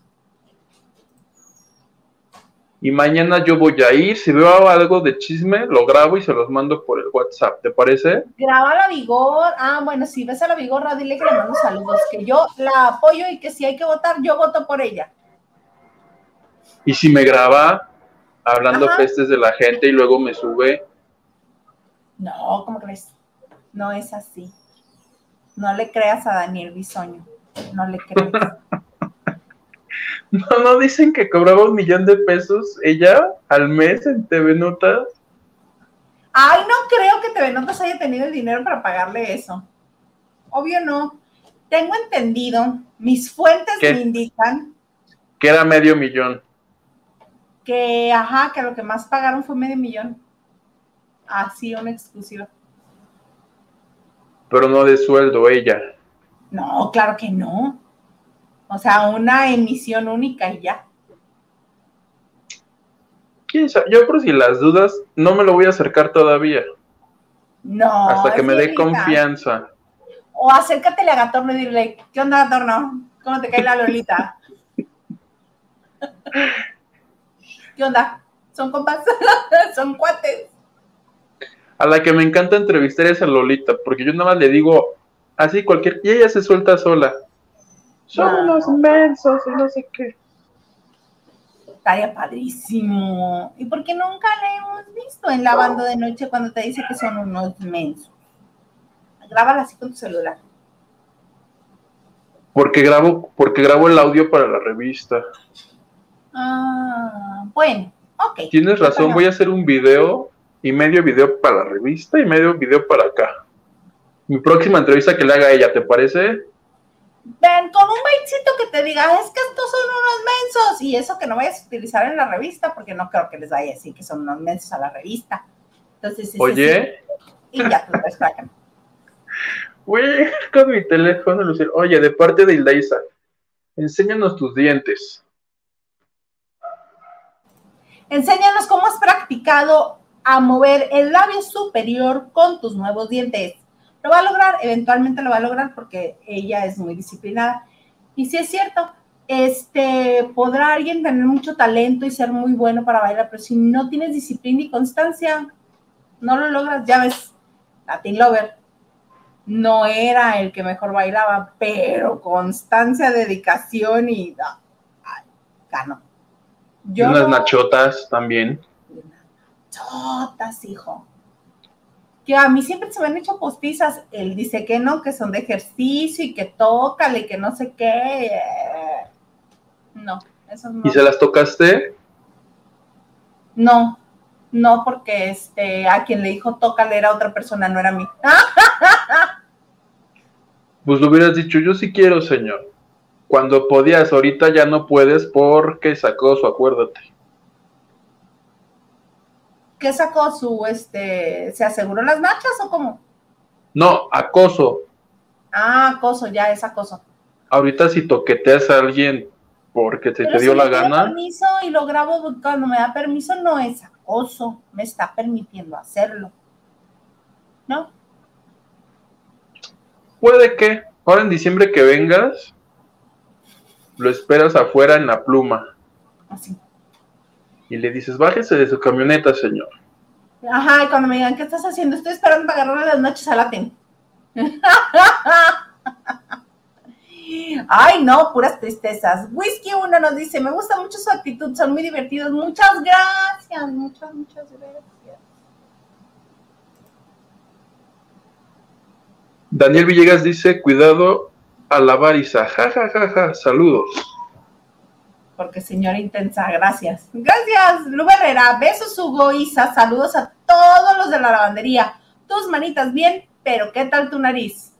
Y mañana yo voy a ir, si veo algo de chisme, lo grabo y se los mando por el WhatsApp, ¿te parece? Graba la Vigor. Ah, bueno, si ves a la Vigor, dile que le mando saludos, que yo la apoyo y que si hay que votar, yo voto por ella. Y si me graba hablando pestes de la gente y luego me sube. No, ¿cómo crees? No es así. No le creas a Daniel Bisoño. No le creas. [laughs] No, no dicen que cobraba un millón de pesos ella al mes en TV Notas. Ay, no creo que TV Notas haya tenido el dinero para pagarle eso. Obvio no. Tengo entendido, mis fuentes me indican. Que era medio millón. Que, ajá, que lo que más pagaron fue medio millón. Así, una exclusiva. Pero no de sueldo ella. No, claro que no. O sea, una emisión única y ya. ¿Quién sabe? Yo por si las dudas, no me lo voy a acercar todavía. No. Hasta que me dé confianza. O acércatele a Gatorno y dile, ¿qué onda Gatorno? ¿Cómo te cae la Lolita? [laughs] ¿Qué onda? ¿Son compas? [laughs] ¿Son cuates? A la que me encanta entrevistar es a Lolita, porque yo nada más le digo así cualquier... Y ella se suelta sola son unos mensos y no sé qué. Estaría padrísimo. ¿Y por qué nunca le hemos visto en la banda de noche cuando te dice que son unos mensos? Grábala así con tu celular. Porque grabo, porque grabo el audio para la revista. Ah, bueno, ok. Tienes razón, voy a hacer un video y medio video para la revista y medio video para acá. Mi próxima entrevista que le haga a ella, ¿te parece? ven con un baitcito que te diga, es que estos son unos mensos, y eso que no vayas a utilizar en la revista, porque no creo que les vaya a decir que son unos mensos a la revista. Entonces, oye, y ya tú ves para Voy a con mi teléfono, Lucía. Oye, de parte de Ildaisa, enséñanos tus dientes. Enséñanos cómo has practicado a mover el labio superior con tus nuevos dientes. Lo va a lograr, eventualmente lo va a lograr porque ella es muy disciplinada. Y si es cierto, este, podrá alguien tener mucho talento y ser muy bueno para bailar, pero si no tienes disciplina y constancia, no lo logras. Ya ves, Latin Lover no era el que mejor bailaba, pero constancia, dedicación y ganó. Y unas nachotas también. Nachotas, hijo que a mí siempre se me han hecho postizas. Él dice que no, que son de ejercicio y que tócale, que no sé qué. No, eso no. ¿Y se las tocaste? No, no, porque este, a quien le dijo tócale era otra persona, no era mí. [laughs] Pues lo hubieras dicho, yo sí quiero, señor. Cuando podías, ahorita ya no puedes porque sacó su acuérdate. ¿Qué sacó su, este, se aseguró las nachas o cómo? No, acoso. Ah, acoso, ya es acoso. Ahorita si toqueteas a alguien porque te, te dio la gana. permiso y lo grabo cuando me da permiso, no es acoso, me está permitiendo hacerlo. ¿No? Puede que, ahora en diciembre que vengas, lo esperas afuera en la pluma. Así y le dices, bájese de su camioneta, señor. Ajá, y cuando me digan, ¿qué estás haciendo? Estoy esperando para agarrarle las noches a Latin. [laughs] Ay, no, puras tristezas. Whisky uno nos dice, me gusta mucho su actitud, son muy divertidos. Muchas gracias, muchas, muchas gracias. Daniel Villegas dice, cuidado a lavar Isa. Ja, ja, ja, ja. Saludos. Porque señora intensa, gracias. Gracias, Lu Herrera. Besos, Hugo, Isa. Saludos a todos los de la lavandería. Tus manitas bien, pero ¿qué tal tu nariz?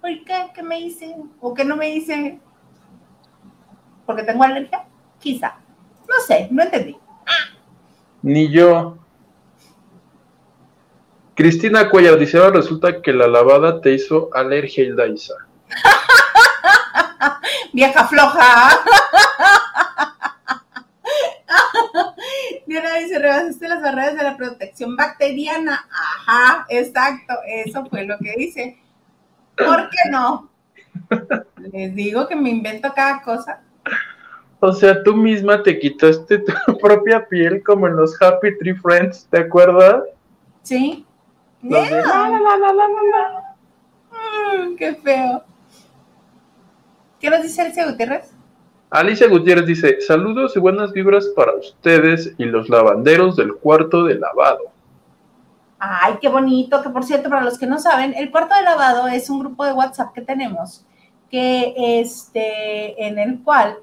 ¿Por qué? ¿Qué me hice? ¿O qué no me hice? ¿Porque tengo alergia? Quizá. No sé, no entendí. Ni yo. Cristina Cuellar dice, ahora resulta que la lavada te hizo alergia, Hilda Isa. [laughs] Vieja floja. [laughs] Diana dice, rebasaste las barreras de la protección bacteriana. Ajá, exacto, eso fue lo que dice. ¿Por qué no? Les digo que me invento cada cosa. O sea, tú misma te quitaste tu [laughs] propia piel como en los Happy Tree Friends, ¿te acuerdas? Sí. Yeah. qué feo. ¿Qué nos dice Alicia Gutiérrez? Alicia Gutiérrez dice, saludos y buenas vibras para ustedes y los lavanderos del cuarto de lavado. Ay, qué bonito, que por cierto, para los que no saben, el cuarto de lavado es un grupo de WhatsApp que tenemos, que este, en el cual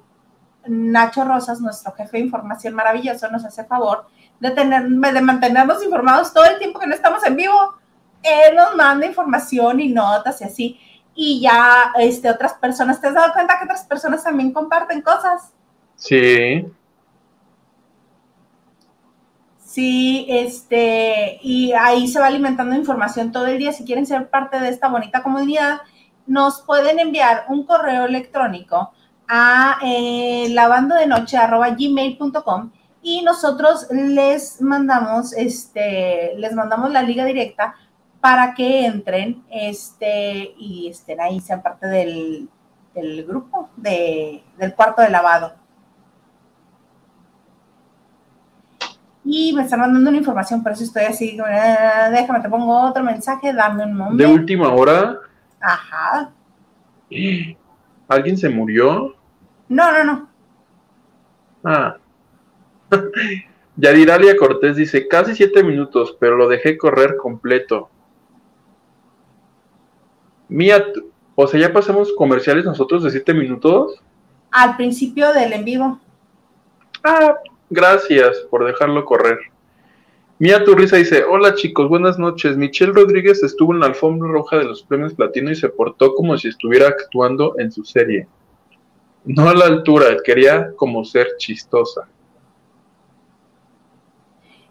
Nacho Rosas, nuestro jefe de información maravilloso, nos hace favor de, tener, de mantenernos informados todo el tiempo que no estamos en vivo. Él nos manda información y notas y así. Y ya este, otras personas, ¿te has dado cuenta que otras personas también comparten cosas? Sí. Sí, este, y ahí se va alimentando información todo el día. Si quieren ser parte de esta bonita comunidad, nos pueden enviar un correo electrónico a eh, lavando de noche gmail.com y nosotros les mandamos, este, les mandamos la liga directa para que entren este, y estén ahí, sean parte del, grupo de, del cuarto de lavado. Y me están mandando una información, por eso estoy así, ah, déjame, te pongo otro mensaje, dame un momento. ¿De última hora? Ajá. [gasps] ¿Alguien se murió? No, no, no. Ah. Yadiralia Cortés dice, casi siete minutos, pero lo dejé correr completo. Mía, o sea, ya pasamos comerciales nosotros de siete minutos. Al principio del en vivo. Ah, gracias por dejarlo correr. Mía Turriza dice, hola chicos, buenas noches. Michelle Rodríguez estuvo en la alfombra roja de los premios platino y se portó como si estuviera actuando en su serie. No a la altura, quería como ser chistosa.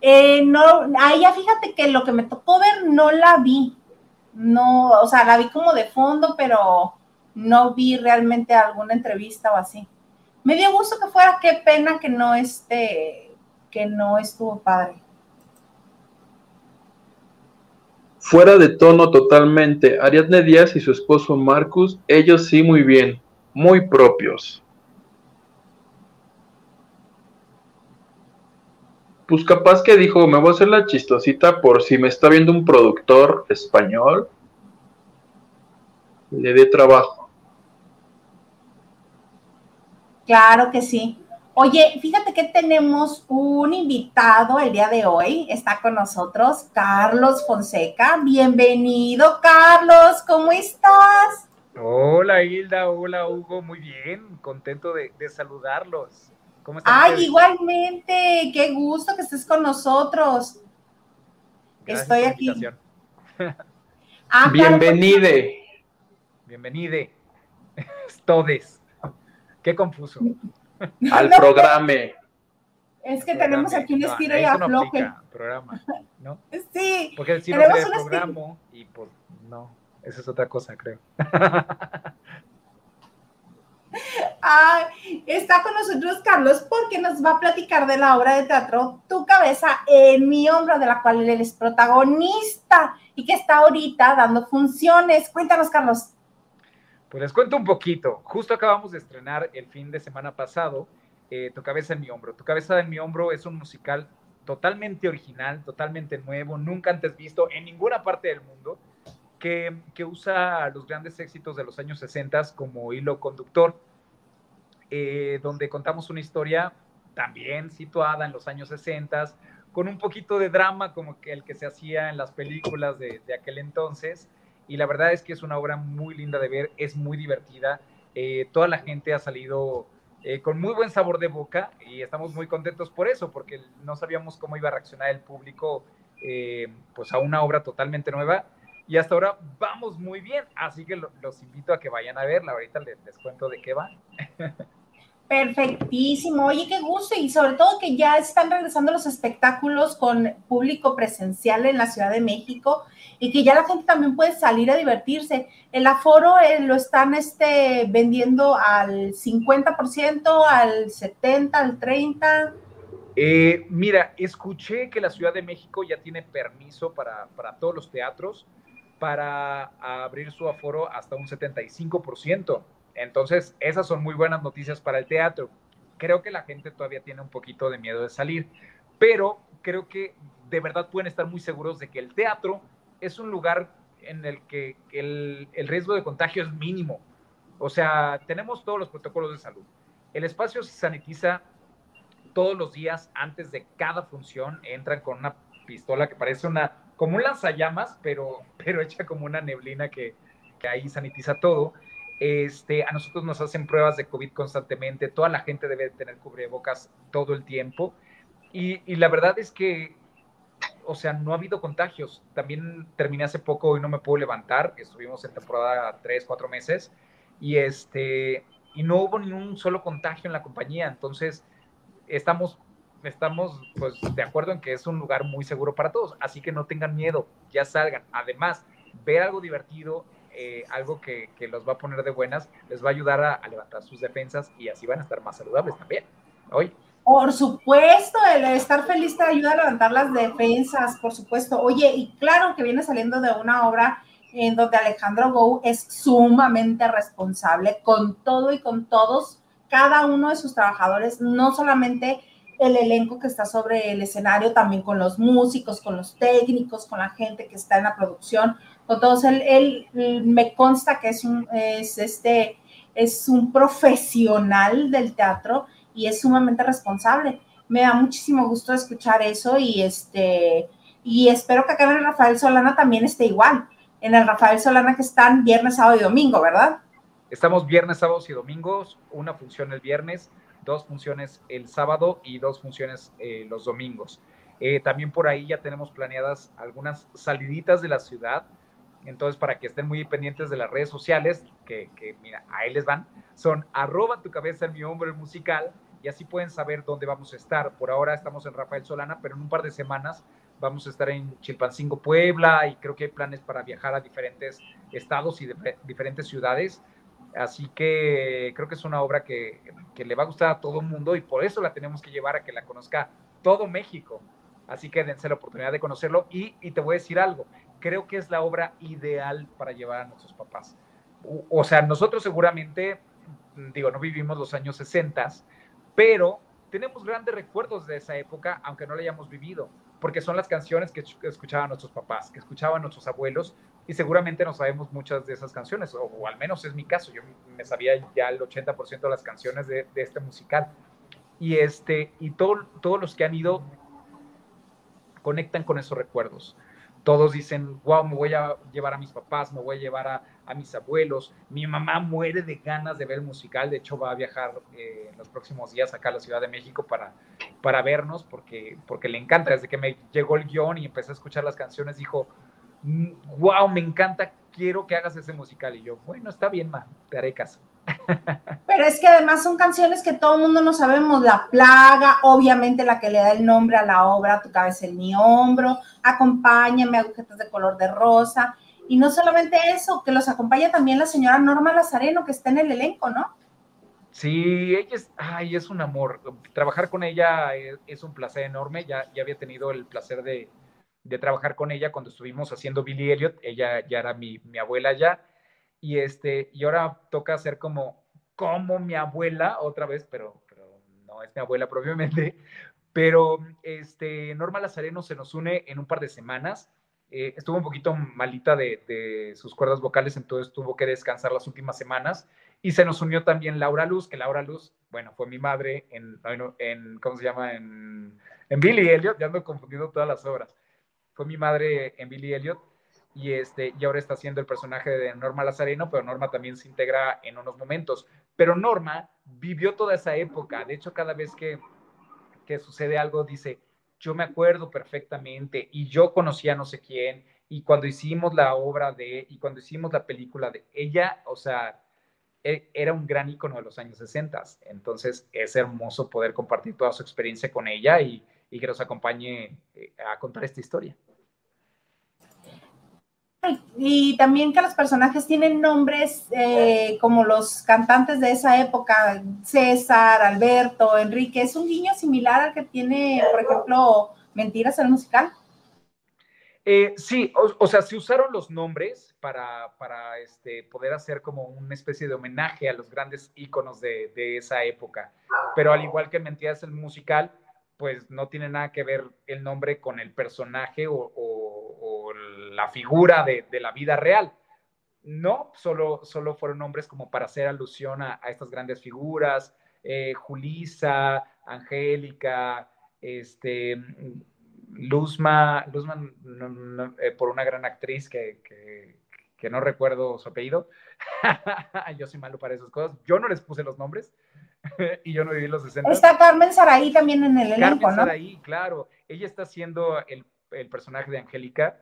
Eh, no, ya fíjate que lo que me tocó ver no la vi. No, o sea, la vi como de fondo, pero no vi realmente alguna entrevista o así. Me dio gusto que fuera, qué pena que no esté, que no estuvo padre. Fuera de tono totalmente. Ariadne Díaz y su esposo Marcus, ellos sí muy bien, muy propios. Pues capaz que dijo, me voy a hacer la chistosita por si me está viendo un productor español. Le dé trabajo. Claro que sí. Oye, fíjate que tenemos un invitado el día de hoy. Está con nosotros Carlos Fonseca. Bienvenido, Carlos. ¿Cómo estás? Hola, Hilda. Hola, Hugo. Muy bien. Contento de, de saludarlos. Ay, igualmente, qué gusto que estés con nosotros. Estoy aquí. [laughs] Ah, Bienvenide. Bienvenide. [laughs] Todes. Qué confuso. [laughs] Al programa. Es que tenemos aquí un estilo y afloje. programa, ¿no? Sí. Porque si no sería programa y pues no, esa es otra cosa, creo. Está con nosotros Carlos porque nos va a platicar de la obra de teatro Tu cabeza en mi hombro, de la cual él es protagonista y que está ahorita dando funciones. Cuéntanos, Carlos. Pues les cuento un poquito. Justo acabamos de estrenar el fin de semana pasado eh, Tu cabeza en mi hombro. Tu cabeza en mi hombro es un musical totalmente original, totalmente nuevo, nunca antes visto en ninguna parte del mundo. Que, usa los grandes éxitos de los años 60 como hilo conductor. Eh, donde contamos una historia también situada en los años 60, con un poquito de drama como que el que se hacía en las películas de, aquel entonces. Y la verdad es que es una obra muy linda de ver, es muy divertida. Eh, toda la gente ha salido eh, con muy buen sabor de boca y estamos muy contentos por eso, porque no sabíamos cómo iba a reaccionar el público pues a una obra totalmente nueva y hasta ahora vamos muy bien, así que los invito a que vayan a verla, ahorita les, les cuento de qué va. [laughs] Perfectísimo, oye, qué gusto y sobre todo que ya están regresando los espectáculos con público presencial en la Ciudad de México y que ya la gente también puede salir a divertirse. El aforo eh, lo están este, vendiendo al 50%, al 70%, al 30%. Eh, mira, escuché que la Ciudad de México ya tiene permiso para, para todos los teatros para abrir su aforo hasta un 75%. Entonces, esas son muy buenas noticias para el teatro. Creo que la gente todavía tiene un poquito de miedo de salir, pero creo que de verdad pueden estar muy seguros de que el teatro es un lugar en el que el, riesgo de contagio es mínimo. O sea, tenemos todos los protocolos de salud. El espacio se sanitiza todos los días antes de cada función. Entran con una pistola que parece una, como un lanzallamas, pero, pero hecha como una neblina que, que ahí sanitiza todo. Este, a nosotros nos hacen pruebas de COVID constantemente, toda la gente debe tener cubrebocas todo el tiempo. Y, y, la verdad es que, o sea, no ha habido contagios. También terminé hace poco y no me puedo levantar. Estuvimos en temporada tres, cuatro meses y este, y no hubo ni un solo contagio en la compañía. Entonces, estamos, estamos pues de acuerdo en que es un lugar muy seguro para todos. Así que no tengan miedo, ya salgan. Además, ver algo divertido eh, algo que, los va a poner de buenas, les va a ayudar a, levantar sus defensas y así van a estar más saludables también. Hoy. Por supuesto, el estar feliz te ayuda a levantar las defensas, por supuesto. Oye, y claro que viene saliendo de una obra en donde Alejandro Gou es sumamente responsable con todo y con todos, cada uno de sus trabajadores, no solamente el elenco que está sobre el escenario, también con los músicos, con los técnicos, con la gente que está en la producción, con todos. Él, me consta que es un, es, este, es un profesional del teatro y es sumamente responsable. Me da muchísimo gusto escuchar eso y, este, y espero que acá en el Rafael Solana también esté igual. En el Rafael Solana que están viernes, sábado y domingo, ¿verdad? Estamos viernes, sábados y domingos, una función el viernes, dos funciones el sábado y dos funciones eh, los domingos. Eh, también por ahí ya tenemos planeadas algunas saliditas de la ciudad. Entonces, para que estén muy pendientes de las redes sociales, que, mira, ahí les van, son arroba tu cabeza en mi hombro el musical, y así pueden saber dónde vamos a estar. Por ahora estamos en Rafael Solana, pero en un par de semanas vamos a estar en Chilpancingo, Puebla, y creo que hay planes para viajar a diferentes estados y diferentes ciudades. Así que creo que es una obra que, le va a gustar a todo el mundo y por eso la tenemos que llevar a que la conozca todo México. Así que dense la oportunidad de conocerlo y, te voy a decir algo, creo que es la obra ideal para llevar a nuestros papás. O, sea, nosotros seguramente, digo, no vivimos los años 60, pero tenemos grandes recuerdos de esa época, aunque no la hayamos vivido, porque son las canciones que escuchaban nuestros papás, que escuchaban nuestros abuelos, y seguramente no sabemos muchas de esas canciones, o, al menos es mi caso, yo me sabía ya el 80% de las canciones de, este musical. Y, este, y todo, todos los que han ido conectan con esos recuerdos. Todos dicen, wow, me voy a llevar a mis papás, me voy a llevar a, a mis abuelos. Mi mamá muere de ganas de ver el musical, de hecho va a viajar eh, en los próximos días acá a la Ciudad de México para, para vernos porque, porque le encanta. Desde que me llegó el guion y empecé a escuchar las canciones, dijo, wow, me encanta, quiero que hagas ese musical. Y yo, bueno, está bien, ma, te haré caso. Pero es que además son canciones que todo el mundo no sabemos, La Plaga, obviamente la que le da el nombre a la obra, Tu cabeza en mi hombro, Acompáñame, Agujetas de color de rosa, y no solamente eso, que los acompaña también la señora Norma Lazareno, que está en el elenco, ¿no? Sí, ella es, ay, es un amor. Trabajar con ella es, un placer enorme. Ya, ya había tenido el placer de, de trabajar con ella cuando estuvimos haciendo Billy Elliot. Ella ya era mi, mi, abuela ya. Y, este, y ahora toca hacer como, como mi abuela otra vez, pero, no es mi abuela propiamente. Pero este, Norma Lazareno se nos une en un par de semanas. eh, estuvo un poquito malita de, sus cuerdas vocales, entonces tuvo que descansar las últimas semanas. Y se nos unió también Laura Luz, que Laura Luz, bueno, fue mi madre en, en ¿cómo se llama? En, en Billy Elliot, ya ando confundiendo todas las obras. Fue mi madre en Billy Elliot y, este, y ahora está haciendo el personaje de Norma Lazareno, pero Norma también se integra en unos momentos. Pero Norma vivió toda esa época. De hecho, cada vez que, que sucede algo, dice, yo me acuerdo perfectamente y yo conocía no sé quién y cuando hicimos la obra de, y cuando hicimos la película de ella, o sea, e, era un gran icono de los años 60. Entonces es hermoso poder compartir toda su experiencia con ella y, y que nos acompañe eh, a contar esta historia. Y también que los personajes tienen nombres eh, como los cantantes de esa época, César, Alberto, Enrique. ¿Es un guiño similar al que tiene, por ejemplo, Mentiras el musical? Eh, sí, o, sea, se usaron los nombres para, para este, poder hacer como una especie de homenaje a los grandes íconos de, de esa época. Pero al igual que Mentiras el musical, pues no tiene nada que ver el nombre con el personaje o, la figura de, la vida real. No, solo, solo fueron nombres como para hacer alusión a, estas grandes figuras, eh, Julisa, Angélica, este, Luzma, Luzma eh, por una gran actriz que, que no recuerdo su apellido. [laughs] yo soy malo para esas cosas. Yo no les puse los nombres, [laughs] y yo no viví los 60. Está Carmen Saraí también en el elenco, Carmen Saraí, claro. Ella está haciendo el, el personaje de Angélica,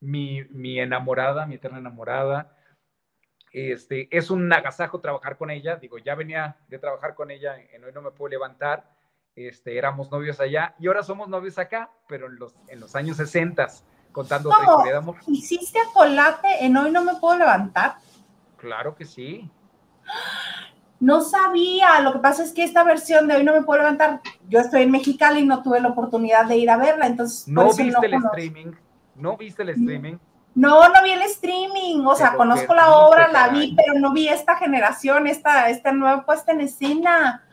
mi, mi, enamorada, mi eterna enamorada. Este, es un agasajo trabajar con ella. Digo, ya venía de trabajar con ella en Hoy No Me Puedo Levantar. Este, éramos novios allá y ahora somos novios acá, pero en los, en los años 60, contando otra historia de amor. ¿Hiciste Colate en Hoy No Me Puedo Levantar? Claro que sí. [gasps] [gasps] No sabía, lo que pasa es que esta versión de hoy no me puedo levantar. Yo estoy en Mexicali y no tuve la oportunidad de ir a verla, entonces. ¿No viste el streaming? ¿No viste el streaming? No, no vi el streaming, o sea, conozco la obra, la vi, pero no vi esta generación, esta, esta nueva puesta en escena.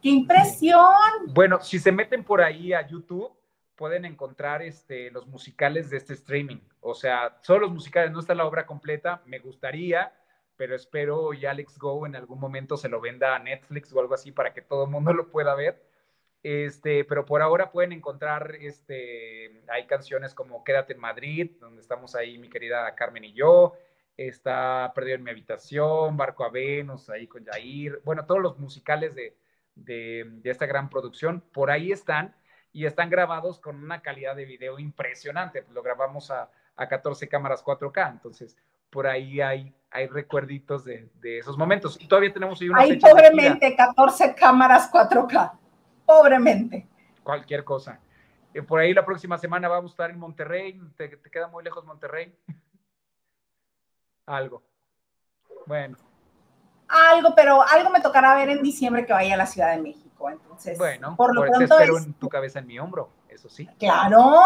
¡Qué impresión! Bueno, si se meten por ahí a YouTube, pueden encontrar este, los musicales de este streaming. O sea, solo los musicales, no está la obra completa. Me gustaría, pero espero y Alex Go en algún momento se lo venda a Netflix o algo así para que todo el mundo lo pueda ver. Este, pero por ahora pueden encontrar, este, hay canciones como Quédate en Madrid, donde estamos ahí mi querida Carmen y yo, está Perdido en mi habitación, Barco a Venus, ahí con Jair, bueno, todos los musicales de, de, esta gran producción, por ahí están y están grabados con una calidad de video impresionante, lo grabamos a, a 14 cámaras 4K, entonces por ahí hay, hay recuerditos de, esos momentos. Y todavía tenemos ahí una Hay pobremente 14 cámaras 4K. Pobremente. Cualquier cosa. Eh, por ahí la próxima semana vamos a estar en Monterrey. ¿Te, queda muy lejos Monterrey? [laughs] algo. Bueno. Algo, pero algo me tocará ver en diciembre que vaya a la Ciudad de México. Entonces, bueno, por lo pronto. espero en tu cabeza en mi hombro, eso sí. Claro,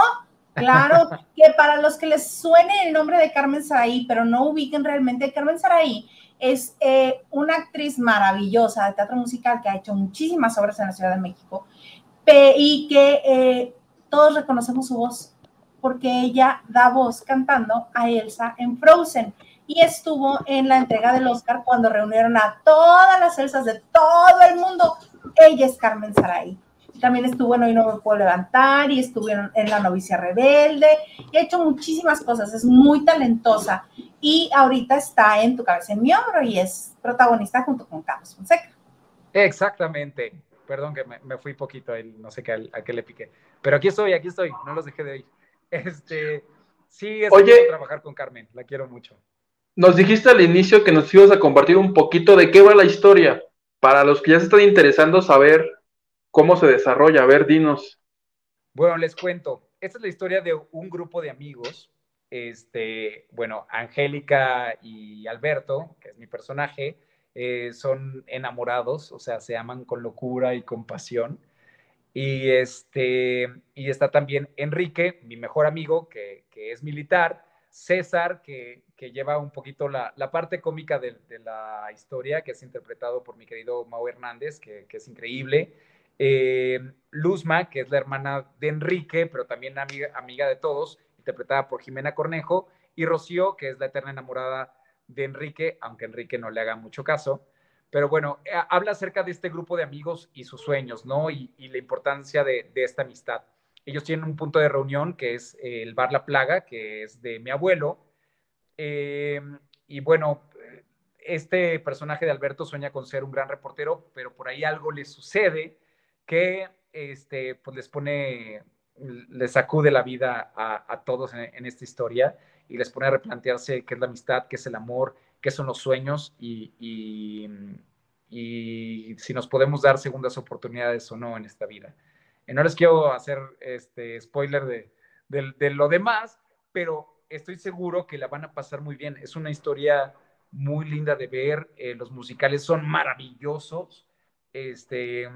Claro, que para los que les suene el nombre de Carmen Saraí, pero no ubiquen realmente, Carmen Saraí es eh, una actriz maravillosa de teatro musical que ha hecho muchísimas obras en la Ciudad de México y que eh, todos reconocemos su voz porque ella da voz cantando a Elsa en Frozen y estuvo en la entrega del Oscar cuando reunieron a todas las Elsas de todo el mundo. Ella es Carmen Saraí también estuvo en Hoy No Me Puedo Levantar y estuvo en, La Novicia Rebelde y ha hecho muchísimas cosas, es muy talentosa y ahorita está en Tu Cabeza en mi hombro y es protagonista junto con Carlos Fonseca. Exactamente, perdón que me, fui poquito, no sé qué, a qué le piqué, pero aquí estoy, aquí estoy, no los dejé de ir. Este, sí, es Oye, trabajar con Carmen, la quiero mucho. Nos dijiste al inicio que nos ibas a compartir un poquito de qué va la historia. Para los que ya se están interesando saber ¿Cómo se desarrolla? A ver, dinos. Bueno, les cuento. Esta es la historia de un grupo de amigos. Este, bueno, Angélica y Alberto, que es mi personaje, eh, son enamorados, o sea, se aman con locura y con pasión. Y, este, y está también Enrique, mi mejor amigo, que, es militar, César, que, lleva un poquito la, parte cómica de, la historia, que es interpretado por mi querido Mau Hernández, que, que es increíble. Eh, Luzma, que es la hermana de Enrique, pero también amiga, de todos, interpretada por Jimena Cornejo, y Rocío, que es la eterna enamorada de Enrique, aunque Enrique no le haga mucho caso. Pero bueno, eh, habla acerca de este grupo de amigos y sus sueños, ¿no? Y, la importancia de, esta amistad. Ellos tienen un punto de reunión que es el Bar La Plaga, que es de mi abuelo. Eh, y bueno, este personaje de Alberto sueña con ser un gran reportero, pero por ahí algo le sucede que este, pues les pone, les sacude la vida a, todos en, esta historia y les pone a replantearse qué es la amistad, qué es el amor, qué son los sueños y, y, si nos podemos dar segundas oportunidades o no en esta vida. Y no les quiero hacer este spoiler de, de lo demás, pero estoy seguro que la van a pasar muy bien. Es una historia muy linda de ver, eh, los musicales son maravillosos, este,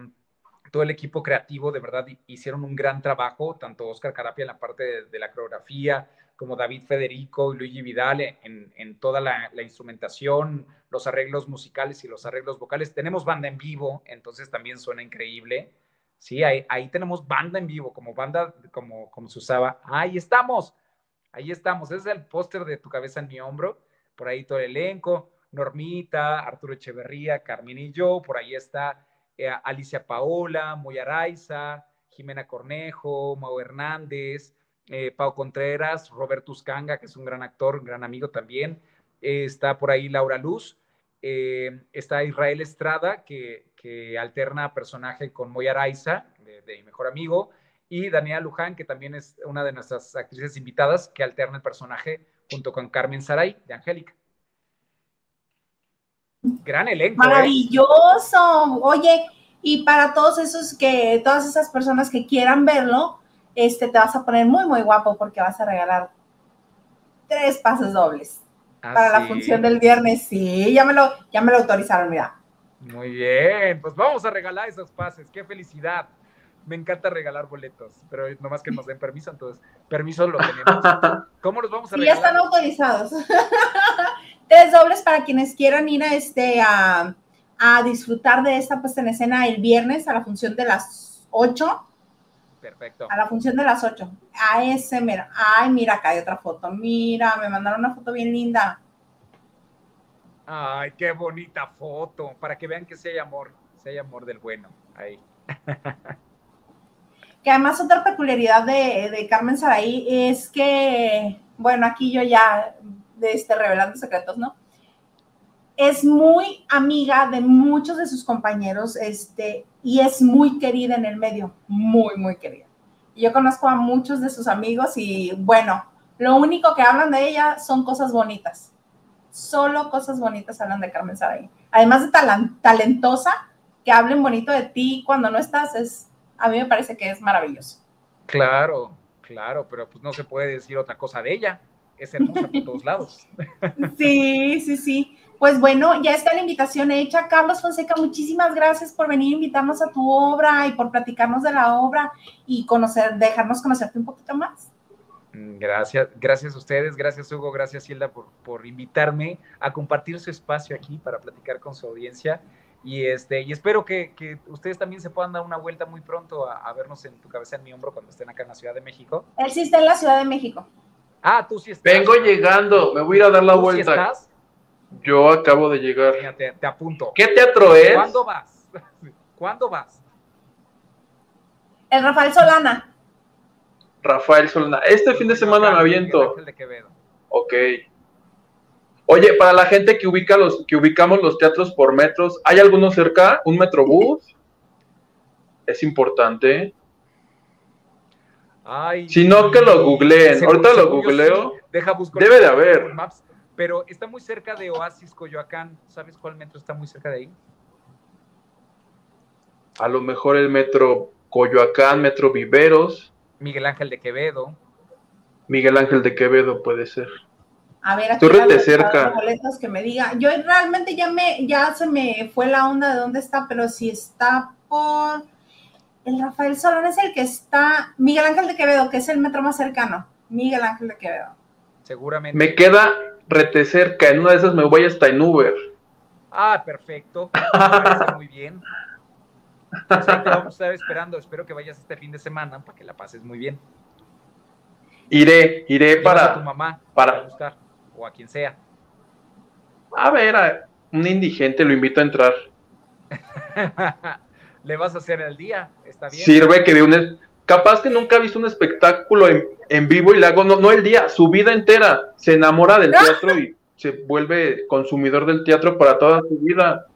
todo el equipo creativo de verdad hicieron un gran trabajo, tanto Oscar Carapia en la parte de, la coreografía, como David Federico y Luigi Vidal en, toda la, instrumentación, los arreglos musicales y los arreglos vocales. Tenemos banda en vivo, entonces también suena increíble. Sí, ahí, ahí tenemos banda en vivo, como banda, como, como se usaba. Ahí estamos, ahí estamos. Ese es el póster de Tu cabeza en mi hombro por ahí todo el elenco, Normita, Arturo Echeverría, Carmen y yo, por ahí está eh, Alicia Paola, Moya Araiza, Jimena Cornejo, Mau Hernández, eh, Pau Contreras, Roberto Uscanga, que es un gran actor, un gran amigo también, eh, está por ahí Laura Luz, está Israel Estrada, que, alterna personaje con Moya Araiza, de, de mi mejor amigo, y Daniela Luján, que también es una de nuestras actrices invitadas, que alterna el personaje junto con Carmen Saray de Angélica. Gran elenco. ¿eh? Maravilloso. Oye, y para todos esos que, todas esas personas que quieran verlo, este, te vas a poner muy, muy guapo porque vas a regalar tres pases dobles ah, para la función del viernes. Sí, ya me lo, ya me lo autorizaron, mira. Muy bien, pues vamos a regalar esos pases. Qué felicidad me encanta regalar boletos, pero nomás que nos den permiso, entonces, permiso lo tenemos. [laughs] ¿Cómo los vamos a regalar? ya están autorizados. [laughs] Tres dobles para quienes quieran ir a, este, a, disfrutar de esta puesta en escena el viernes a la función de las 8. Perfecto. A la función de las 8. A ese, mira. Ay, mira, acá hay otra foto. Mira, me mandaron una foto bien linda. Ay, qué bonita foto. Para que vean que sí hay amor. Sí hay amor del bueno. Ahí. [laughs] que además otra peculiaridad de, Carmen Saraí es que, bueno, aquí yo ya de este, revelando secretos, ¿no? Es muy amiga de muchos de sus compañeros este, y es muy querida en el medio, muy, muy querida. Yo conozco a muchos de sus amigos y bueno, lo único que hablan de ella son cosas bonitas. Solo cosas bonitas hablan de Carmen Saraí. Además de talentosa, que hablen bonito de ti cuando no estás, es a mí me parece que es maravilloso. Claro, claro, pero pues no se puede decir otra cosa de ella. Es hermosa por todos lados. [laughs] Sí, sí, sí. Pues bueno, ya está la invitación hecha. Carlos Fonseca, muchísimas gracias por venir a invitarnos a tu obra y por platicarnos de la obra y conocer, dejarnos conocerte un poquito más. Mm, gracias, gracias a ustedes, gracias Hugo, gracias Hilda por, por invitarme a compartir su espacio aquí para platicar con su audiencia. Y, este, y espero que, ustedes también se puedan dar una vuelta muy pronto a, vernos en tu cabeza en mi hombro cuando estén acá en la Ciudad de México. Él sí está en la Ciudad de México. Ah, tú sí estás. Vengo llegando, me voy a ir a dar la vuelta. Sí estás? Yo acabo de llegar. te, apunto. ¿Qué teatro es? ¿Cuándo vas? [laughs] ¿Cuándo vas? El Rafael Solana. Rafael Solana. Este fin de semana me aviento. Ok. Oye, para la gente que ubica los, que ubicamos los teatros por metros, ¿hay alguno cerca? ¿Un metrobús? Es importante. Ay, si no, que lo googleen. Ahorita lo googleo. Deja Debe de haber. pero está muy cerca de Oasis, Coyoacán. ¿Sabes cuál metro está muy cerca de ahí? A lo mejor el metro Coyoacán, metro Viveros. Miguel Ángel de Quevedo. Miguel Ángel de Quevedo puede ser. A ver, aquí de cerca. boletos que me diga. Yo realmente ya me, ya se me fue la onda de dónde está, pero si está por el Rafael Solón es el que está, Miguel Ángel de Quevedo, que es el metro más cercano. Miguel Ángel de Quevedo. Seguramente. Me queda rete cerca, en una de esas me voy hasta en Uber. Ah, perfecto. Me muy bien. Pues te vamos a estar esperando. Espero que vayas este fin de semana para que la pases muy bien. Iré, iré para. A tu mamá para buscar, o a quien sea. A ver, a un indigente lo invito a entrar. [laughs] Le vas a hacer el día, está bien. Sirve que de un. Capaz que nunca ha visto un espectáculo en, vivo y le hago, no, no el día, su vida entera. Se enamora del teatro y se vuelve consumidor del teatro para toda su vida.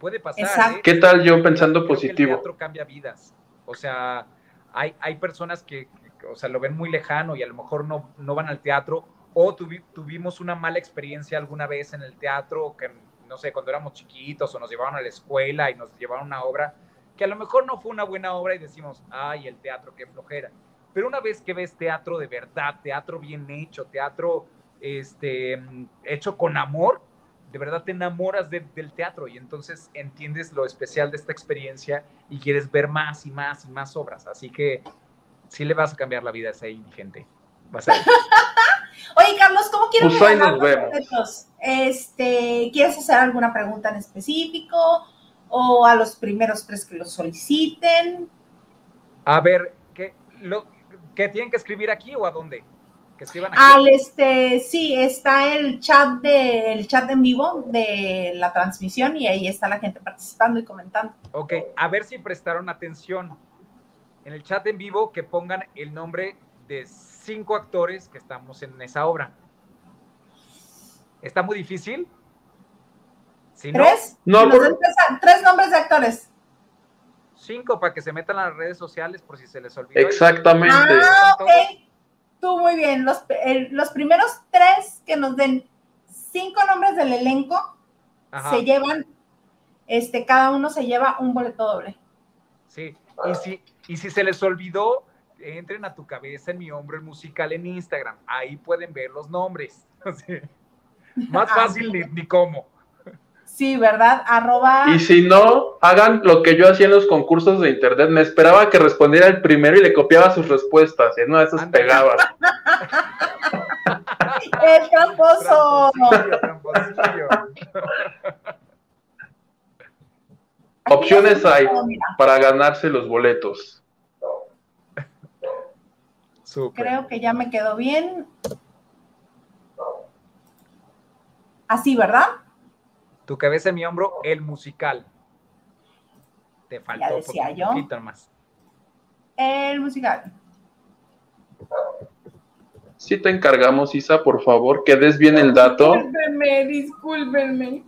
Puede pasar. ¿eh? ¿Qué tal yo pensando positivo? el teatro cambia vidas. O sea, hay, hay personas que, o sea, lo ven muy lejano y a lo mejor no, no van al teatro o tuvimos una mala experiencia alguna vez en el teatro, que no sé, cuando éramos chiquitos o nos llevaron a la escuela y nos llevaron a una obra, que a lo mejor no fue una buena obra y decimos, ay, el teatro, qué flojera. Pero una vez que ves teatro de verdad, teatro bien hecho, teatro este, hecho con amor, de verdad te enamoras del teatro y entonces entiendes lo especial de esta experiencia y quieres ver más y más y más obras. Así que sí le vas a cambiar la vida a ese indigente. [laughs] Oye, Carlos, ¿cómo quieres pues nos vemos. Este, ¿Quieres hacer alguna pregunta en específico? ¿O a los primeros tres que lo soliciten? A ver, ¿qué, lo, ¿qué tienen que escribir aquí o a dónde? que escriban Al este, sí, está el chat de el chat en vivo de la transmisión y ahí está la gente participando y comentando. Ok, a ver si prestaron atención. En el chat en vivo que pongan el nombre de cinco actores que estamos en esa obra. ¿Está muy difícil? ¿Tres? No, tres, nombres de actores. Cinco para que se metan a las redes sociales por si se les olvida. Exactamente. Ah, Tú muy bien. Los, los primeros tres que nos den cinco nombres del elenco se llevan, este, cada uno se lleva un boleto doble. Sí, y si, y si se les olvidó, entren a tu cabeza en mi hombro el musical en Instagram. Ahí pueden ver los nombres. [laughs] Más ah, fácil ni, ni cómo. Sí, ¿verdad? Arroba. Y si no, hagan lo que yo hacía en los concursos de internet. Me esperaba que respondiera el primero y le copiaba sus respuestas. Y no, esos pegaba. [laughs] ¡El tramposo! Opciones hay para ganarse los boletos. Creo que ya me quedó bien. Así, ¿verdad? Tu cabeza en mi hombro, el musical. Te faltó decía un poquito más. El musical. Si te encargamos, Isa, por favor, que des bien el dato. Discúlpenme, discúlpenme.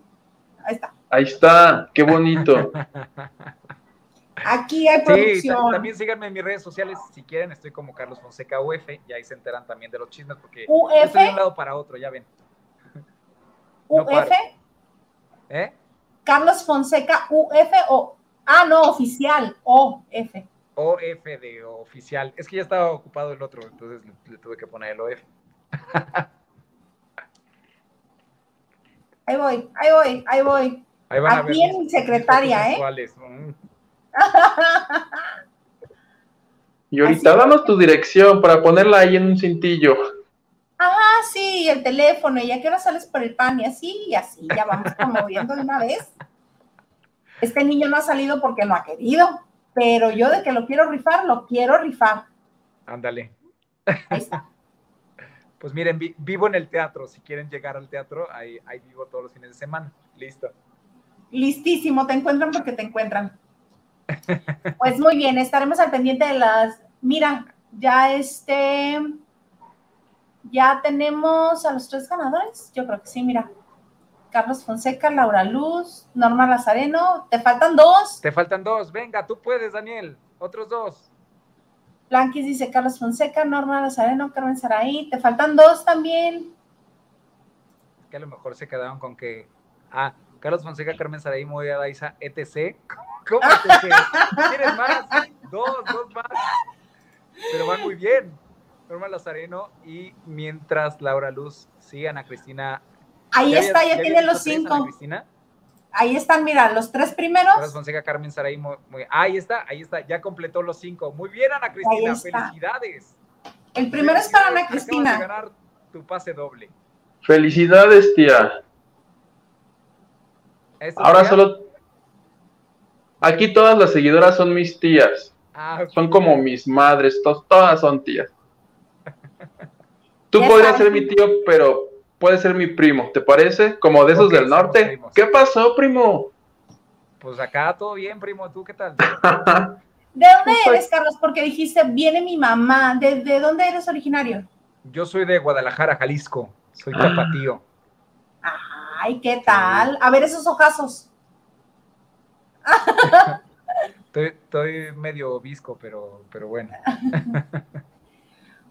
Ahí está. Ahí está, qué bonito. [laughs] Aquí hay producción. Sí, también síganme en mis redes sociales si quieren. Estoy como Carlos Fonseca UF y ahí se enteran también de los chismes porque UF. estoy de un lado para otro, ya ven. [laughs] UF. ¿Eh? Carlos Fonseca UF o ah no oficial OF. OF de oficial. Es que ya estaba ocupado el otro, entonces le, tuve que poner el OF. [laughs] ahí voy, ahí voy, ahí voy. Ahí Aquí en mi secretaria, ¿eh? Y ahorita danos tu dirección para ponerla ahí en un cintillo ah, sí, el teléfono, y a qué hora sales por el pan, y así, y así, ya vamos como [laughs] viendo de una vez. Este niño no ha salido porque no ha querido, pero yo de que lo quiero rifar, lo quiero rifar. Ándale. Ahí está. [laughs] Pues miren, vivo en el teatro, si quieren llegar al teatro, ahí, ahí vivo todos los fines de semana. Listo. Listísimo, te encuentran porque te encuentran. Pues muy bien, estaremos al pendiente de las. Mira, ya este ya tenemos a los tres ganadores. Yo creo que sí, mira. Carlos Fonseca, Laura Luz, Norma Lazareno. Te faltan dos. Te faltan dos. Venga, tú puedes, Daniel. Otros dos. Blanquis dice Carlos Fonseca, Norma Lazareno, Carmen Saraí. Te faltan dos también. Que a lo mejor se quedaron con que. Ah, Carlos Fonseca, Carmen Saraí, Moya Daiza, etc. ¿Cómo etc? ¿Tienes más? Dos, dos más. Pero van muy bien. Norma Lazareno y mientras Laura Luz, sí, Ana Cristina. Ahí está, ya, tiene los cinco. Cristina? Ahí están, mira, los tres primeros. Carlos Fonseca, Carmen Saraí, muy, ahí está, ahí está, ya completó los cinco. Muy bien, Ana Cristina, felicidades. El primero es para Ana Cristina. De ganar tu pase doble. Felicidades, tía. Ahora solo. Aquí todas las seguidoras son mis tías. Ah, son como mis madres, todas son tías. Tú podrías ser mi tío, pero puede ser mi primo, ¿te parece? Como de esos del norte. ¿Qué pasó, primo? Pues acá todo bien, primo. ¿Tú qué tal? [laughs] ¿De dónde eres, Carlos? Porque dijiste, viene mi mamá. ¿De, dónde eres originario? Yo soy de Guadalajara, Jalisco. Soy tapatío. Ay, ¿qué tal? A ver esos ojazos. Estoy, medio visco, pero, pero bueno. [laughs]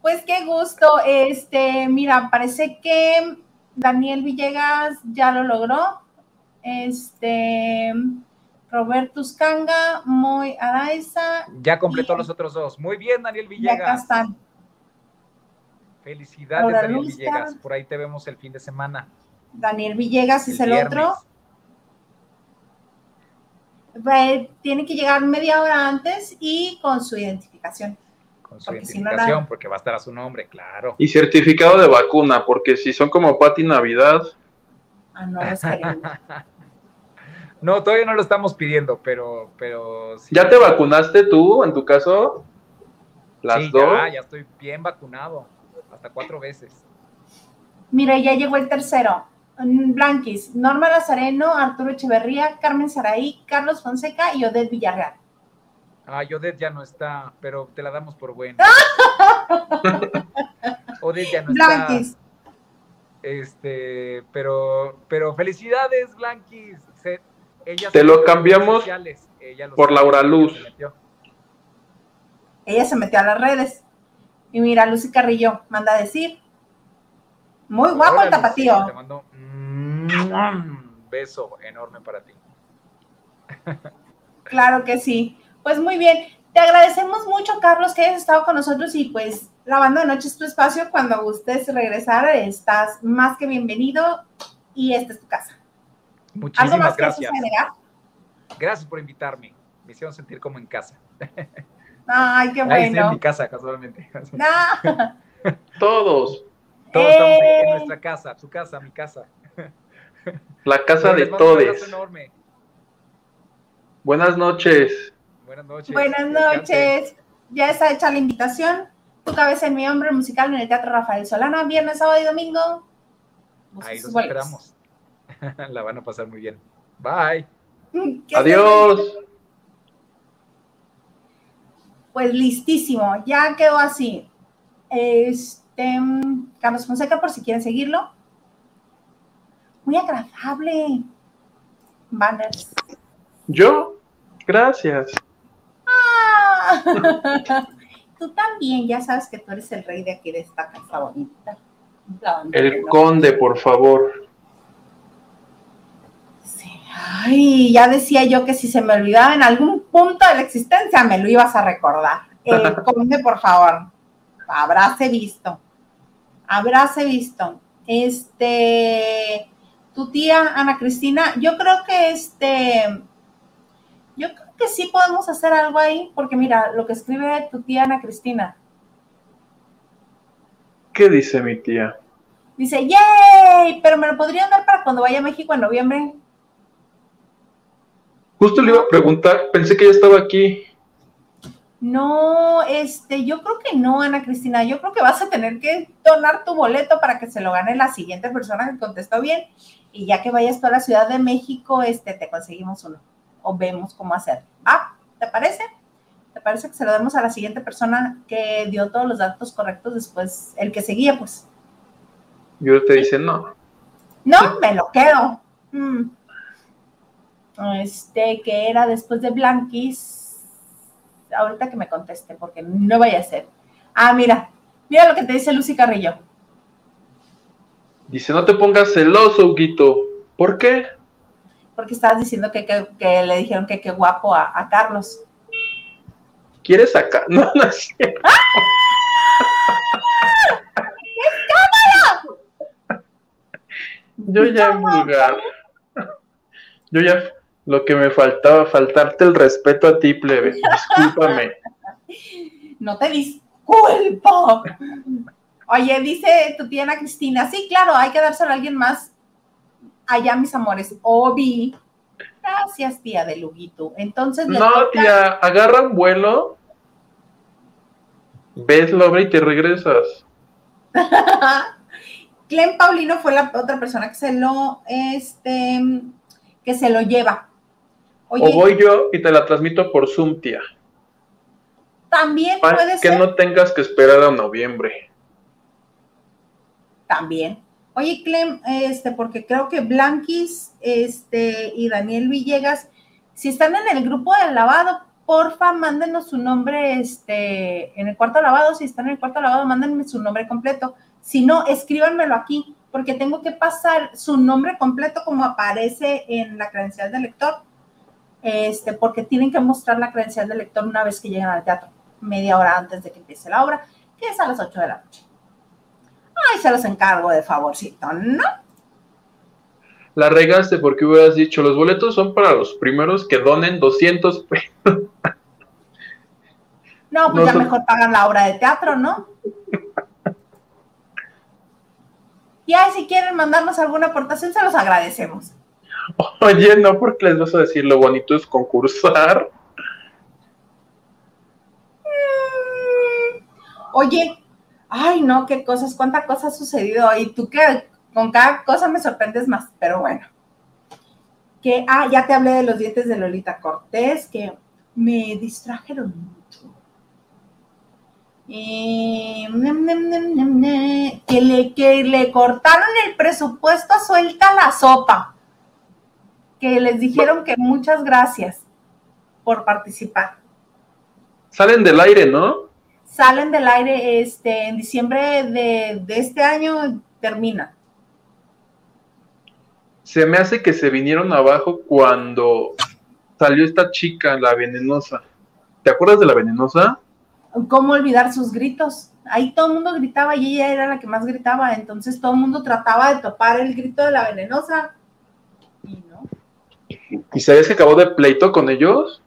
Pues qué gusto. Este, mira, parece que Daniel Villegas ya lo logró. Este, Roberto Uscanga, Moy Araiza. Ya completó los otros dos. Muy bien, Daniel Villegas. acá están. Felicidades, Daniel Villegas. Por ahí te vemos el fin de semana. Daniel Villegas es el otro. Tiene que llegar media hora antes y con su identificación. Con su identificación, porque va a estar a su nombre, claro. Y certificado de vacuna, porque si son como Pati Navidad. Ah, no, [laughs] No, todavía no lo estamos pidiendo, pero, pero ¿Ya te vacunaste tú, en tu caso? Las sí, dos. Ya, ya estoy bien vacunado, hasta cuatro veces. Mira, ya llegó el tercero. Blanquis, Norma Lazareno, Arturo Echeverría, Carmen Saraí, Carlos Fonseca y Odette Villarreal. Ah, Odette ya no está, pero te la damos por buena. [laughs] Odette ya no Blanquis. está. Este, pero, pero felicidades, Blanquis. Te lo cambiamos por Laura Luz. Ella se metió a las redes. Y mira, Lucy Carrillo manda a decir. Muy guapo el tapatío. Te mando un beso enorme para ti. [laughs] Claro que sí. Pues muy bien. Te agradecemos mucho, Carlos, que hayas estado con nosotros y pues la banda de noche es tu espacio. Cuando gustes regresar, estás más que bienvenido y esta es tu casa. Muchísimas gracias. Gracias por invitarme. Me hicieron sentir como en casa. [laughs] Ay, qué bueno. Ahí en mi casa, casualmente. [laughs] Todos. Todos estamos en eh. nuestra casa, tu casa, mi casa. La [laughs] casa de todos. enorme. Buenas noches. Buenas noches. Buenas noches. Ya está hecha la invitación. Tu cabeza en mi hombre musical en el Teatro Rafael Solana, viernes, sábado y domingo. Ahí los esperamos. [laughs] la van a pasar muy bien. Bye. Adiós. Pues listísimo, ya quedó así. Este, Carlos Fonseca, por si quieren seguirlo. Muy agradable. Banners. ¿Yo? Gracias. Ah. [laughs] tú también, ya sabes que tú eres el rey de aquí de esta casa bonita. El conde, por favor. Ay, ya decía yo que si se me olvidaba en algún punto de la existencia, me lo ibas a recordar. El [laughs] conde, por favor, habráse visto. Habráse visto. Este, tu tía Ana Cristina, yo creo que este, yo creo que sí podemos hacer algo ahí, porque mira, lo que escribe tu tía Ana Cristina. ¿Qué dice mi tía? Dice, ¡yay! Pero me lo podrían dar para cuando vaya a México en noviembre. Justo le iba a preguntar, pensé que ya estaba aquí. No, este, yo creo que no, Ana Cristina. Yo creo que vas a tener que donar tu boleto para que se lo gane la siguiente persona que contestó bien. Y ya que vayas tú a la Ciudad de México, este, te conseguimos uno. O vemos cómo hacer. Ah, ¿te parece? ¿Te parece que se lo demos a la siguiente persona que dio todos los datos correctos después? El que seguía, pues. Yo te dice no. No, me lo quedo. Mm este, que era después de Blanquis, ahorita que me conteste, porque no vaya a ser. Ah, mira, mira lo que te dice Lucy Carrillo. Dice, no te pongas celoso, Huguito. ¿Por qué? Porque estabas diciendo que, le dijeron que qué guapo a, Carlos. ¿Quieres sacar? [laughs] No, no es ¡Ah! [laughs] Yo ya en lugar. Yo ya lo que me faltaba, faltarte el respeto a ti, plebe. Discúlpame. [laughs] No te disculpo. Oye, dice tu tía Ana Cristina, sí, claro, hay que dárselo a alguien más. Allá, mis amores, Obi. Gracias, tía de Luguito. Entonces. No, tía, agarra un vuelo, ves la obra y te regresas. [laughs] Clem Paulino fue la otra persona que se lo, este, que se lo lleva. o voy yo y te la transmito por Zoom, tía. También puede ser. Que no tengas que esperar a noviembre. También. Oye, Clem, este, porque creo que Blanquis, este, y Daniel Villegas, si están en el grupo del lavado, porfa, mándenos su nombre, este, en el cuarto lavado, si están en el cuarto lavado, mándenme su nombre completo. Si no, escríbanmelo aquí, porque tengo que pasar su nombre completo como aparece en la credencial del lector, este, porque tienen que mostrar la credencial del lector una vez que llegan al teatro media hora antes de que empiece la obra, que es a las 8 de la noche. Ay, se los encargo de favorcito, ¿no? La regaste porque hubieras dicho, los boletos son para los primeros que donen 200 [laughs] pesos. No, pues ya mejor pagan la obra de teatro, ¿no? Ya, si quieren mandarnos alguna aportación, se los agradecemos. [laughs] Oye, no, porque les vas a decir lo bonito es concursar. Oye, ay, no, qué cosas, cuánta cosa ha sucedido. Y tú que con cada cosa me sorprendes más, pero bueno. Que, ah, ya te hablé de los dientes de Lolita Cortés, que me distrajeron mucho. que, le, que le cortaron el presupuesto suelta la sopa. Que les dijeron que muchas gracias por participar. Salen del aire, ¿no? Salen del aire este, en diciembre de, este año, termina. Se me hace que se vinieron abajo cuando salió esta chica, la venenosa. ¿Te acuerdas de la venenosa? ¿Cómo olvidar sus gritos? Ahí todo el mundo gritaba y ella era la que más gritaba, entonces todo el mundo trataba de topar el grito de la venenosa. Y no. ¿Y sabías que acabó de pleito con ellos?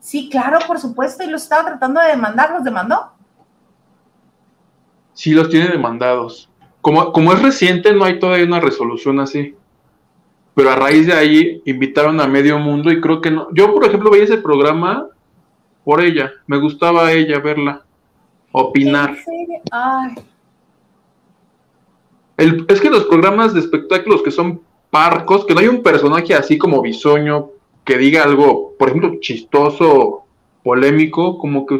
Sí, claro, por supuesto, y los estaba tratando de demandar, ¿los demandó? Sí, los tiene demandados. Como, como es reciente, no hay todavía una resolución así. Pero a raíz de ahí invitaron a medio mundo y creo que no. Yo, por ejemplo, veía ese programa por ella. Me gustaba ella verla. Opinar. Ay. es que los programas de espectáculos que son parcos, que no hay un personaje así como bisoño, que diga algo, por ejemplo, chistoso, polémico, como que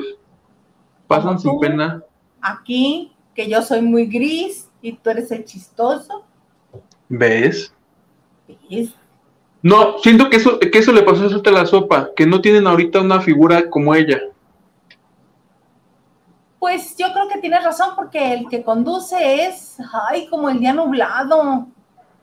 pasan sin pena. Aquí, que yo soy muy gris y tú eres el chistoso. ¿Ves? ¿Ves? No, siento que eso, que eso le pasó a la sopa, que no tienen ahorita una figura como ella. Pues yo creo que tienes razón, porque el que conduce es, ay, como el día nublado,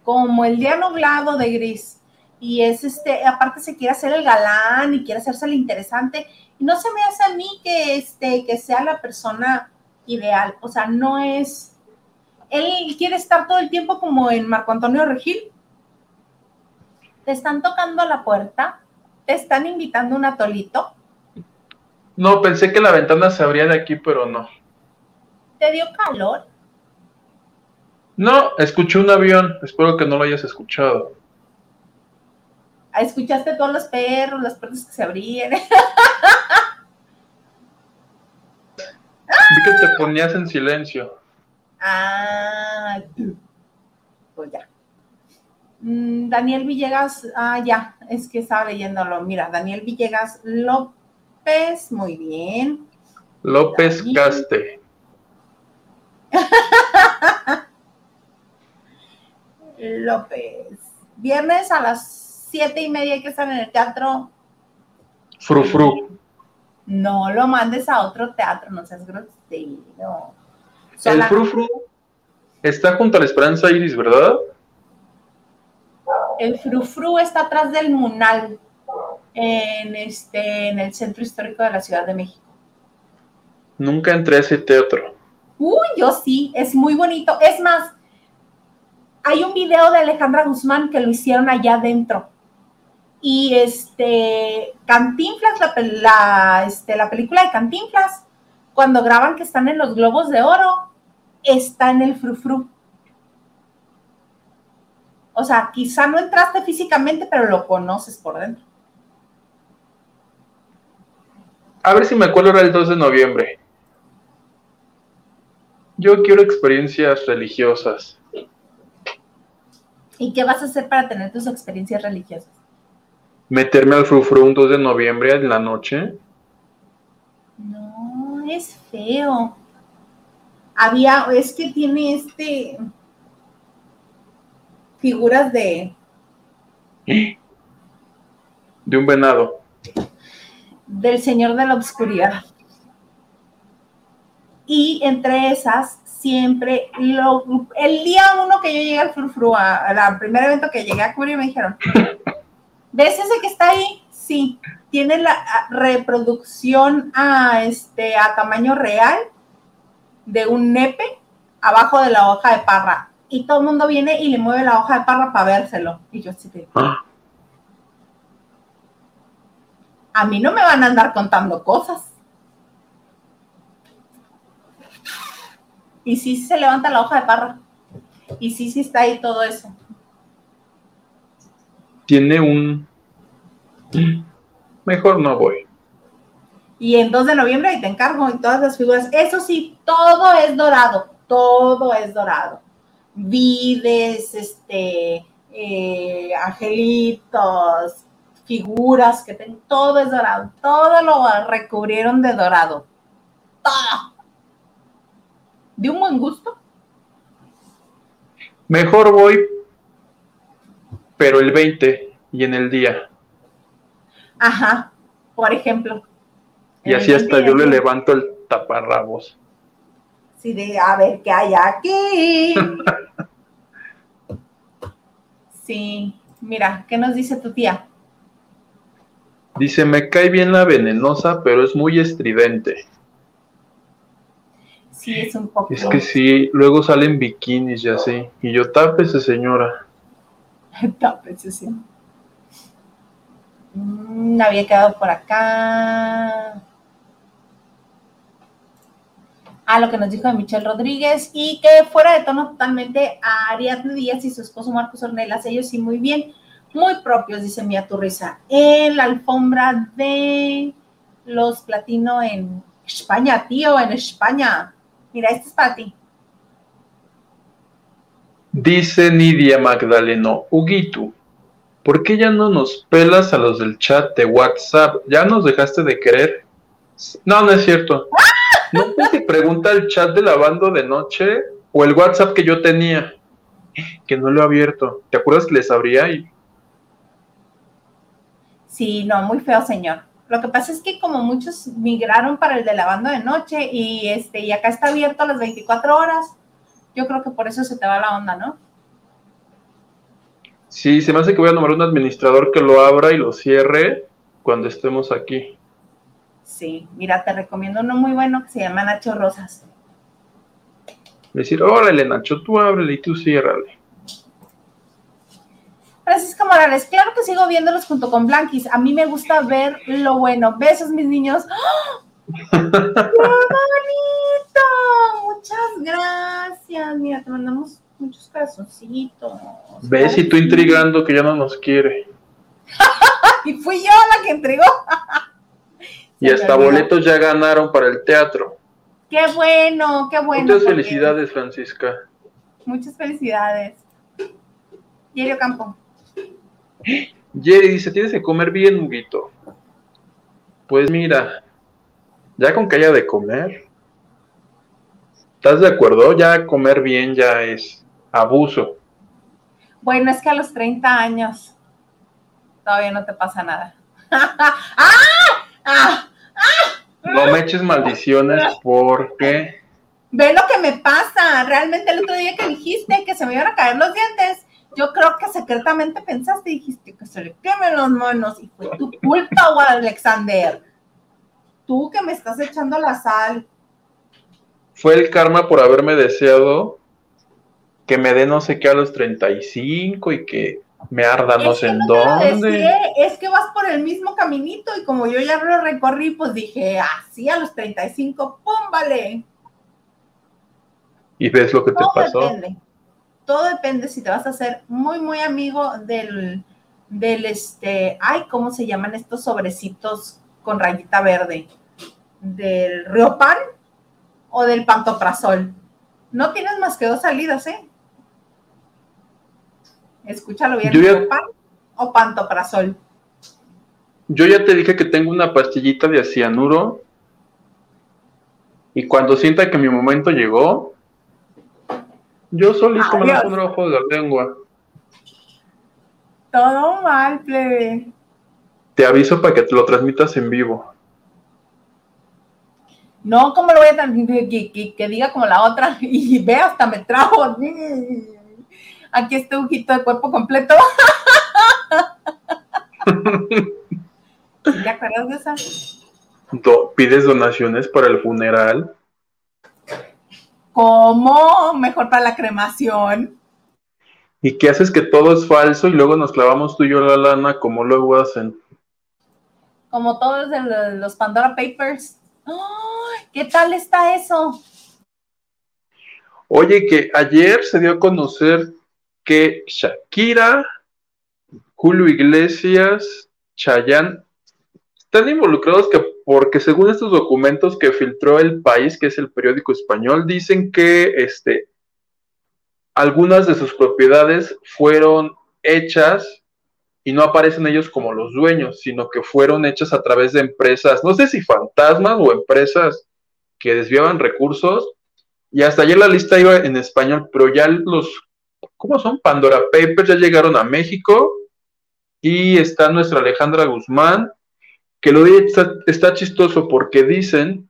como el día nublado de gris y es este, aparte se quiere hacer el galán y quiere hacerse el interesante, y no se me hace a mí que, este, que sea la persona ideal, o sea, no es, él quiere estar todo el tiempo como en Marco Antonio Regil, te están tocando a la puerta, te están invitando un atolito. No, pensé que la ventana se abría de aquí, pero no. ¿Te dio calor? No, escuché un avión, espero que no lo hayas escuchado escuchaste todos los perros, las puertas que se abrían. [laughs] Vi que te ponías en silencio. Ah, pues ya. Mm, Daniel Villegas, ah, ya, es que estaba leyéndolo. Mira, Daniel Villegas López, muy bien. López Caste. [laughs] López. Viernes a las siete y media que están en el teatro. Frufru. No lo mandes a otro teatro, no seas grosero. El Frufru está junto a la Esperanza Iris, ¿verdad? El Frufru está atrás del Munal, en, este, en el centro histórico de la Ciudad de México. Nunca entré a ese teatro. Uy, yo sí, es muy bonito. Es más, hay un video de Alejandra Guzmán que lo hicieron allá adentro. Y este, Cantinflas, la, este, la película de Cantinflas, cuando graban que están en los globos de oro, está en el frufru. O sea, quizá no entraste físicamente, pero lo conoces por dentro. A ver si me acuerdo, era el 2 de noviembre. Yo quiero experiencias religiosas. ¿Y qué vas a hacer para tener tus experiencias religiosas? Meterme al frufru un 2 de noviembre en la noche. No, es feo. Había, es que tiene este figuras de de un venado. Del Señor de la Obscuridad. Y entre esas, siempre, el día uno que yo llegué al Frufru, al primer evento que llegué a cubrir, me dijeron, [laughs] ¿ves ese que está ahí? Sí, tiene la reproducción a, este, a tamaño real de un nepe abajo de la hoja de parra. Y todo el mundo viene y le mueve la hoja de parra para vérselo. Y yo así de... Ah. A mí no me van a andar contando cosas. Y sí, se levanta la hoja de parra. Y sí, sí está ahí todo eso. Tiene un... Mejor no voy. Y en 2 de noviembre ahí te encargo y todas las figuras. Eso sí, todo es dorado. Todo es dorado. Vides, este, eh, angelitos, figuras que tienen, todo es dorado. Todo lo recubrieron de dorado. Todo de un buen gusto. Mejor voy, pero el 20 y en el día. Ajá, por ejemplo. Y así hasta yo le levanto el taparrabos. Sí, de a ver qué hay aquí. [laughs] sí, mira, ¿qué nos dice tu tía? Dice, me cae bien la venenosa, pero es muy estridente es un poco. Es que sí, luego salen bikinis y así. Y yo, tápese, señora. Tápese, sí. Mm, había quedado por acá. Ah, lo que nos dijo de Michelle Rodríguez y que fuera de tono totalmente a Ariadne Díaz y su esposo Marcos Ornelas, ellos sí muy bien, muy propios, dice Mía Turriza, en la alfombra de los platino en España, tío, en España. Mira, este es para ti. Dice Nidia Magdaleno, Huguito, ¿por qué ya no nos pelas a los del chat de WhatsApp? ¿Ya nos dejaste de querer? No, no es cierto. ¿No te pregunta el chat de lavando de noche o el WhatsApp que yo tenía? Que no lo he abierto. ¿Te acuerdas que les abría y... Sí, no, muy feo, señor. Lo que pasa es que como muchos migraron para el de lavando de noche y este y acá está abierto a las 24 horas, yo creo que por eso se te va la onda, ¿no? Sí, se me hace que voy a nombrar un administrador que lo abra y lo cierre cuando estemos aquí. Sí, mira, te recomiendo uno muy bueno que se llama Nacho Rosas. Decir, órale, Nacho, tú ábrele y tú ciérrale. Francisco Morales, claro que sigo viéndolos junto con Blanquis. A mí me gusta ver lo bueno. Besos, mis niños. ¡Oh! ¡Qué bonito! Muchas gracias. Mira, te mandamos muchos corazoncitos. Ves y tú intrigando que ya no nos quiere. [laughs] y fui yo la que entregó. y hasta boletos ya ganaron para el teatro. Qué bueno, qué bueno. Muchas felicidades, Francisca. Muchas felicidades. Diario Campo. Jerry dice, tienes que comer bien, Huguito. Pues mira, ya con que haya de comer, ¿estás de acuerdo? Ya comer bien ya es abuso. Bueno, es que a los 30 años todavía no te pasa nada. [laughs] ¡Ah! ¡Ah! No me eches maldiciones porque... Ve lo que me pasa. Realmente el otro día que dijiste que se me iban a caer los dientes, yo creo que secretamente pensaste y dijiste que se le quemen las manos y fue tu culpa, Alexander. Tú que me estás echando la sal. Fue el karma por haberme deseado que me dé no sé qué a los 35 y que me arda no sé en dónde. es que vas por el mismo caminito y como yo ya lo recorrí, pues dije, así a los 35, ¡pum! Vale. Y ves lo que te pasó todo depende si te vas a hacer muy, muy amigo del, del este, ay, ¿cómo se llaman estos sobrecitos con rayita verde? ¿Del Riopan o del Pantoprazol? No tienes más que dos salidas, ¿eh? Escúchalo bien. Yo pan o pantoprazol? Yo ya te dije que tengo una pastillita de cianuro y cuando sienta que mi momento llegó, yo solito me lo ojo de la lengua. Todo mal, plebe. Te aviso para que te lo transmitas en vivo. No, ¿cómo lo voy a transmitir? Que, diga como la otra [laughs] y ve, hasta me trajo. Aquí este ojito de cuerpo completo. [laughs] ¿Te acuerdas de esa? ¿Pides donaciones para el funeral? ¿Cómo? Mejor para la cremación. ¿Y qué haces que todo es falso y luego nos clavamos tú y yo la lana como luego hacen? Como todos los Pandora Papers. ¿Qué tal está eso? Oye, que ayer se dio a conocer que Shakira, Julio Iglesias, Chayanne están involucrados que porque según estos documentos que filtró el país, que es el periódico español, dicen que este, algunas de sus propiedades fueron hechas y no aparecen ellos como los dueños, sino que fueron hechas a través de empresas, no sé si fantasmas o empresas que desviaban recursos. Y hasta ayer la lista iba en español, pero ya los, ¿cómo son? Pandora Papers ya llegaron a México y está nuestra Alejandra Guzmán, que lo de está, está chistoso porque dicen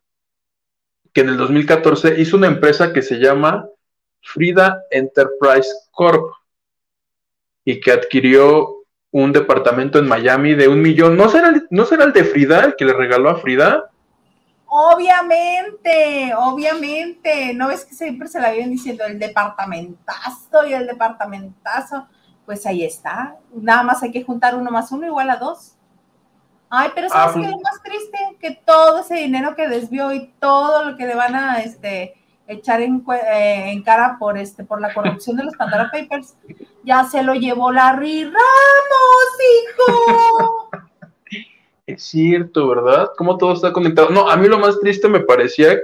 que en el 2014 hizo una empresa que se llama Frida Enterprise Corp y que adquirió un departamento en Miami de un millón. ¿No será, ¿No será el de Frida, el que le regaló a Frida? Obviamente, obviamente. ¿No ves que siempre se la vienen diciendo el departamentazo y el departamentazo? Pues ahí está. Nada más hay que juntar uno más uno igual a dos. Ay, pero ¿sabes ah, qué es lo más triste? Que todo ese dinero que desvió y todo lo que le van a este, echar en, eh, en, cara por, este, por la corrupción de los Pandora Papers, ya se lo llevó Larry Ramos, hijo. Es cierto, ¿verdad? ¿Cómo todo está conectado? No, a mí lo más triste me parecía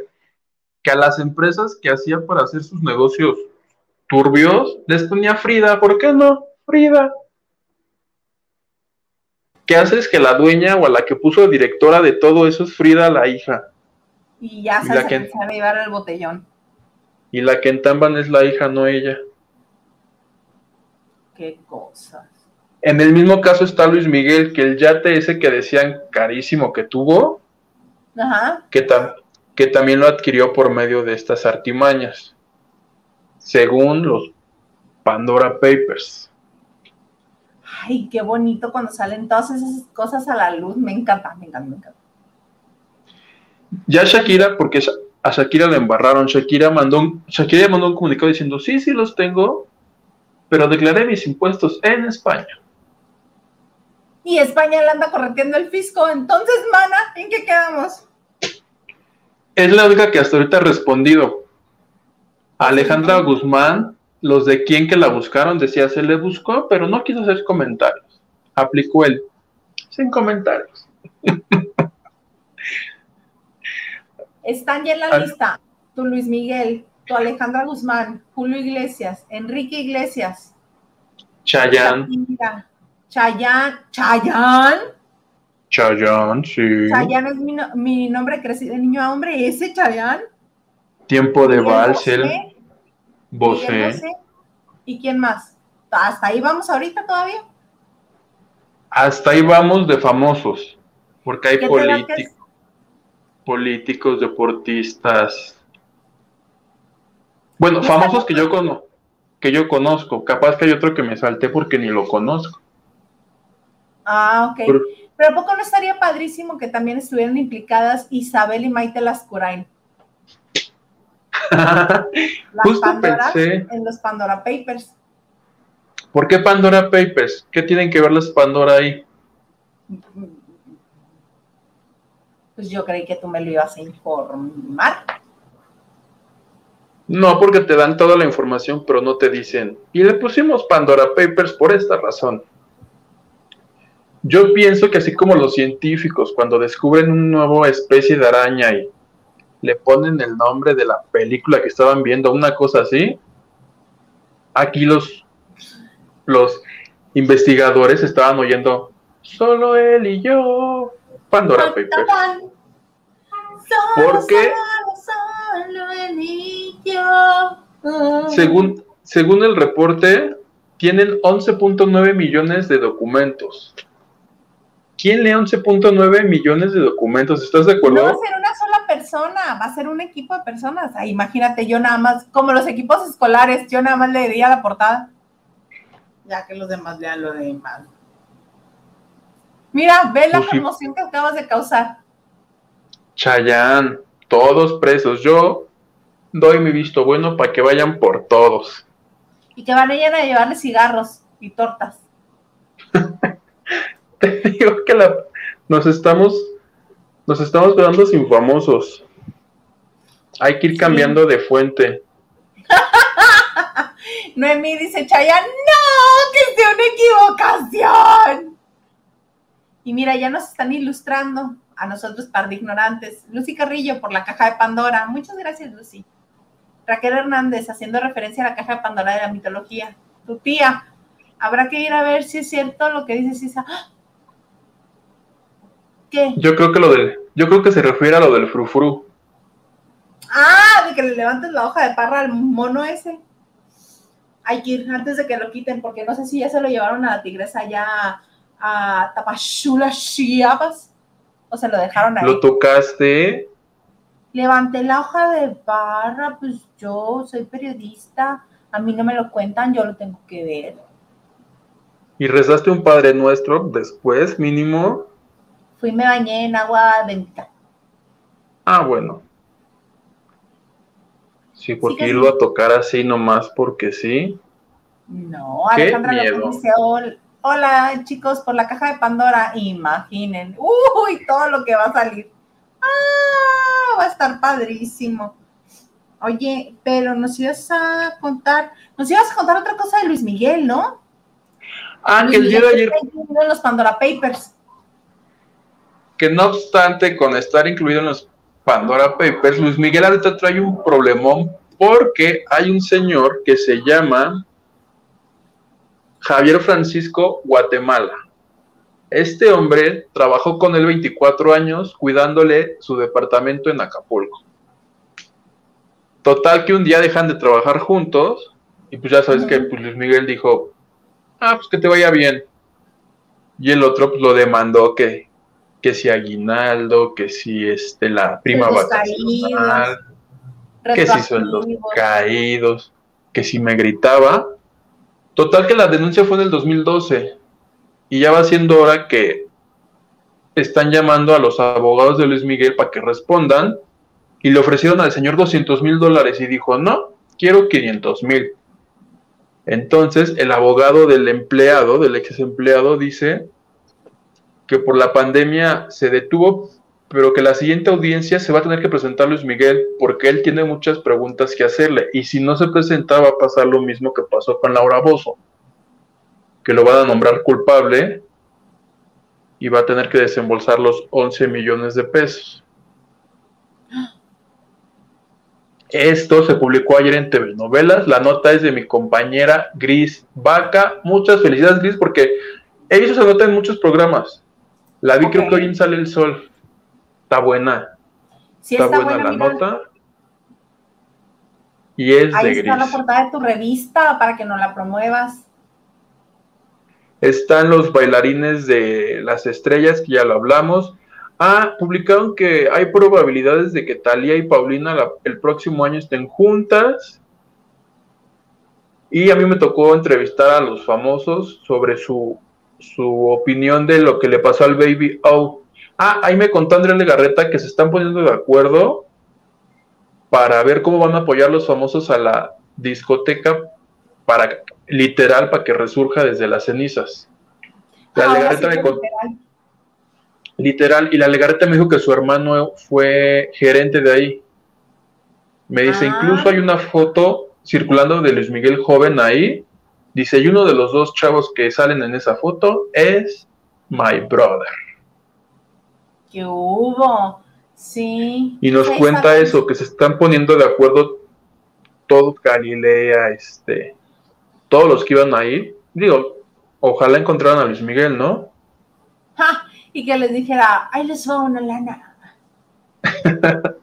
que a las empresas que hacía para hacer sus negocios turbios les ponía Frida. ¿Por qué no? Frida. ¿Qué haces que la dueña o a la que puso directora de todo eso es Frida, la hija? Y ya se, que... a llevar el botellón. Y la que entamban es la hija, no ella. Qué cosas. En el mismo caso está Luis Miguel, que el yate ese que decían carísimo que tuvo, Que, que también lo adquirió por medio de estas artimañas, según los Pandora Papers. Ay, qué bonito cuando salen todas esas cosas a la luz. Me encanta, me encanta, me encanta. Ya Shakira, porque a Shakira le embarraron. Shakira mandó un, Shakira mandó un comunicado diciendo, sí, sí los tengo, pero declaré mis impuestos en España. Y España le anda correteando el fisco. Entonces, mana, ¿en qué quedamos? Es la única que hasta ahorita ha respondido. Alejandra Guzmán los de quien que la buscaron decía se le buscó, pero no quiso hacer comentarios. Aplicó él, sin comentarios. Están ya en la lista tu Luis Miguel, tu Alejandra Guzmán, Julio Iglesias, Enrique Iglesias, Chayán. Chayán, Chayán. Chayán, sí. Chayán es mi, nombre crecido de niño a hombre, ese Chayán. Tiempo de vals, ¿Y quién más? ¿Hasta ahí vamos ahorita todavía? Hasta ahí vamos de famosos, porque hay políticos, políticos, deportistas. Bueno, famosos que yo, conozco, que yo conozco. Capaz que hay otro que me salté porque ni lo conozco. Ah, ok. Pero, ¿a poco no estaría padrísimo que también estuvieran implicadas Isabel y Maite Lascurain? [laughs] Justo pensé. En los Pandora Papers. ¿Por qué Pandora Papers? ¿Qué tienen que ver los Pandora ahí? Pues yo creí que tú me lo ibas a informar. No, porque te dan toda la información, pero no te dicen. Y le pusimos Pandora Papers por esta razón. Yo pienso que así como los científicos cuando descubren una nueva especie de araña y le ponen el nombre de la película que estaban viendo, una cosa así. Aquí los, los investigadores estaban oyendo solo él y yo, Pandora Papers. Porque según, según el reporte, tienen 11.9 millones de documentos. ¿Quién lee 11.9 millones de documentos? ¿Estás de acuerdo? No va a ser una sola persona, va a ser un equipo de personas. imagínate, yo nada más, como los equipos escolares, yo nada más leería la portada. Ya que los demás lean lo demás. Mira, ve la promoción que acabas de causar. Chayán, todos presos. Yo doy mi visto bueno para que vayan por todos. Y que vayan a llevarle cigarros y tortas. [laughs] Te digo que la, nos estamos nos estamos quedando sin famosos. Hay que ir cambiando de fuente. [laughs] Noemí dice, Chaya, no, que sea una equivocación. Y mira, ya nos están ilustrando a nosotros par de ignorantes. Lucy Carrillo por la caja de Pandora. Muchas gracias, Lucy. Raquel Hernández haciendo referencia a la caja de Pandora de la mitología. Tu tía. Habrá que ir a ver si es cierto lo que dice Sisa. ¿Qué? Yo creo que lo del, yo creo que se refiere a lo del frufru. Ah, de que le levantes la hoja de parra al mono ese. Hay que ir antes de que lo quiten, porque no sé si ya se lo llevaron a la tigresa ya a Tapachula, Chiapas, o se lo dejaron ahí. ¿Lo tocaste? Levanté la hoja de barra, pues yo soy periodista, a mí no me lo cuentan, yo lo tengo que ver. ¿Y rezaste un Padre Nuestro después, mínimo? Fui y me bañé en agua bendita. Ah, bueno. Sí, porque irlo a tocar así nomás porque sí. No, Alejandra miedo. dice, hola chicos, por la caja de Pandora, imaginen, uy, todo lo que va a salir. Ah, va a estar padrísimo. Oye, pero nos ibas a contar, nos ibas a contar otra cosa de Luis Miguel, ¿no? Ah, que el día de ayer. Los Pandora Papers. Que no obstante, con estar incluido en los Pandora Papers, Luis Miguel ahorita trae un problemón porque hay un señor que se llama Javier Francisco Guatemala. Este hombre trabajó con él 24 años cuidándole su departamento en Acapulco. Total que un día dejan de trabajar juntos y pues ya sabes que pues, Luis Miguel dijo, ah, pues que te vaya bien. Y el otro pues, lo demandó que, que si aguinaldo, que si este, la prima vacacional, que si sueldos caídos, que si me gritaba. Total que la denuncia fue en el 2012 y ya va siendo hora que están llamando a los abogados de Luis Miguel para que respondan y le ofrecieron al señor 200 mil dólares y dijo, no, quiero 500 mil. Entonces el abogado del empleado, del ex empleado, dice que por la pandemia se detuvo, pero que la siguiente audiencia se va a tener que presentar Luis Miguel porque él tiene muchas preguntas que hacerle y si no se presenta va a pasar lo mismo que pasó con Laura Bozo, que lo van a nombrar culpable y va a tener que desembolsar los 11 millones de pesos. Esto se publicó ayer en TV Novelas. La nota es de mi compañera Gris Vaca. Muchas felicidades, Gris, porque ellos se nota en muchos programas. La vi creo que hoy en Sale el Sol. Está buena. está, buena, la nota. Y es Ahí de está la portada de tu revista para que no la promuevas. Están los bailarines de las estrellas, que ya lo hablamos. Ah, publicaron que hay probabilidades de que Talía y Paulina el próximo año estén juntas. Y a mí me tocó entrevistar a los famosos sobre su su opinión de lo que le pasó al Baby O. Ah, ahí me contó Andrea Legarreta que se están poniendo de acuerdo para ver cómo van a apoyar los famosos a la discoteca para literal para que resurja desde las cenizas. La ah, Legarreta me contó, literal. y la Legarreta me dijo que su hermano fue gerente de ahí. Me dice, ah. incluso hay una foto circulando de Luis Miguel joven ahí, Dice, y uno de los dos chavos que salen en esa foto es my brother. ¿Qué hubo? Sí. Y nos cuenta eso, que se están poniendo de acuerdo todo Galilea, este, todos los que iban a ir. Digo, ojalá encontraran a Luis Miguel, ¿no? y que les dijera, ahí les va una lana. [laughs]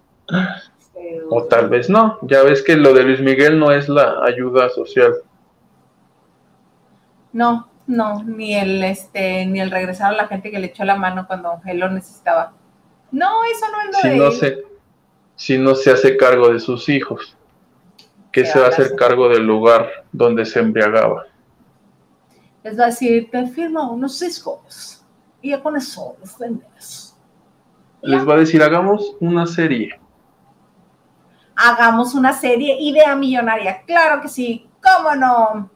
o tal vez no. Ya ves que lo de Luis Miguel no es la ayuda social. No, no, ni el este, ni el regresar a la gente que le echó la mano cuando él lo necesitaba. No, eso no es lo si de no Se, si no se hace cargo de sus hijos, que se va a hacer cargo del lugar donde se embriagaba. Les va a decir, te firmo unos hijos y ya con eso los vendes. Les va a decir, hagamos una serie. Hagamos una serie, idea millonaria, claro que sí, cómo no.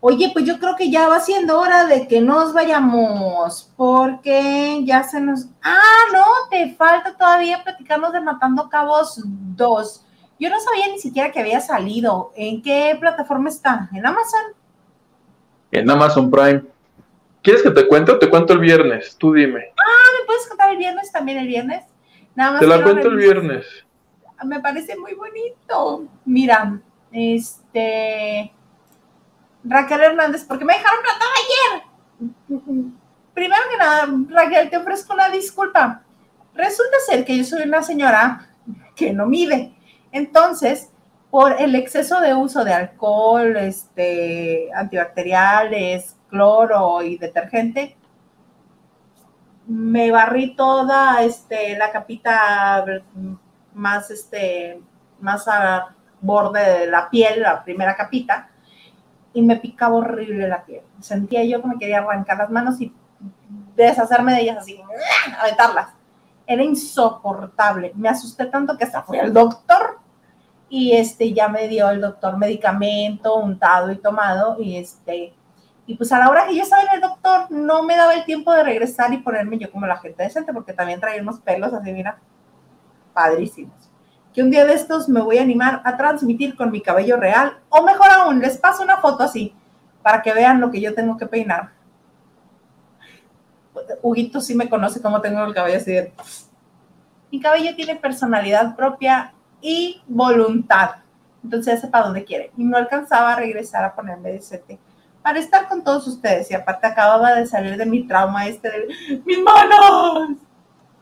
Oye, pues yo creo que ya va siendo hora de que nos vayamos, porque ya se nos... Ah, no, te falta todavía platicarnos de Matando Cabos 2. Yo no sabía ni siquiera que había salido. ¿En qué plataforma está? ¿En Amazon? En Amazon Prime. ¿Quieres que te cuente o te cuento el viernes? Tú dime. Ah, ¿me puedes contar el viernes también el viernes? Nada más te la cuento el viernes. Me parece muy bonito. Mira, este Raquel Hernández, porque me dejaron plantar ayer. Primero que nada, Raquel, te ofrezco una disculpa. Resulta ser que yo soy una señora que no mide. Entonces, por el exceso de uso de alcohol, este, antibacteriales, cloro y detergente, me barrí toda este, la capita más, este, más a borde de la piel, la primera capita, y me picaba horrible la piel. Sentía yo que me quería arrancar las manos y deshacerme de ellas así, aventarlas. Era insoportable. Me asusté tanto que hasta fui al doctor y este ya me dio el doctor medicamento untado y tomado y este y pues a la hora que yo estaba en el doctor no me daba el tiempo de regresar y ponerme yo como la gente decente porque también traía unos pelos así mira padrísimos que un día de estos me voy a animar a transmitir con mi cabello real, o mejor aún, les paso una foto así, para que vean lo que yo tengo que peinar. Huguito sí me conoce cómo tengo el cabello así de... Mi cabello tiene personalidad propia y voluntad. Entonces sé para dónde quiere. Y no alcanzaba a regresar a ponerme de sete para estar con todos ustedes. Y aparte acababa de salir de mi trauma este de mis manos.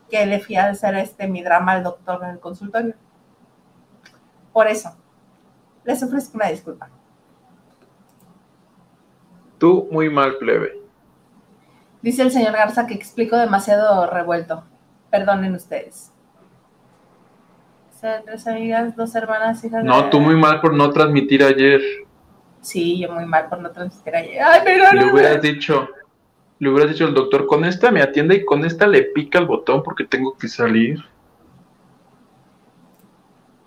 Que le fui a hacer este mi drama al doctor en el consultorio. Por eso, les ofrezco una disculpa. Tú muy mal, plebe. Dice el señor Garza que explico demasiado revuelto. Perdonen ustedes. Tres amigas, dos hermanas, hijas No, tú muy mal por no transmitir ayer. Sí, yo muy mal por no transmitir ayer. Ay, pero Le hubieras dicho, le hubieras dicho al doctor, con esta me atiende y con esta le pica el botón porque tengo que salir.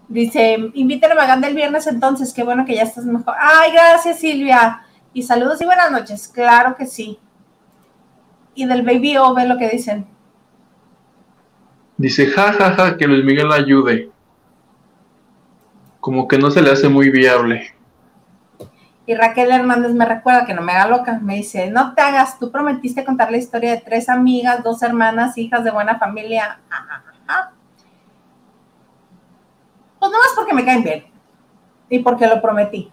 Dice, invítale a Maganda el viernes entonces, qué bueno que ya estás mejor. Ay, gracias Silvia. Y saludos y buenas noches, claro que sí. Y del Baby O, ve lo que dicen. Dice, jajaja, ja, ja, que Luis Miguel ayude. Como que no se le hace muy viable. Y Raquel Hernández me recuerda que no me haga loca. Me dice, no te hagas, tú prometiste contar la historia de tres amigas, dos hermanas, hijas de buena familia. Ajá. Pues más porque me caen bien y porque lo prometí.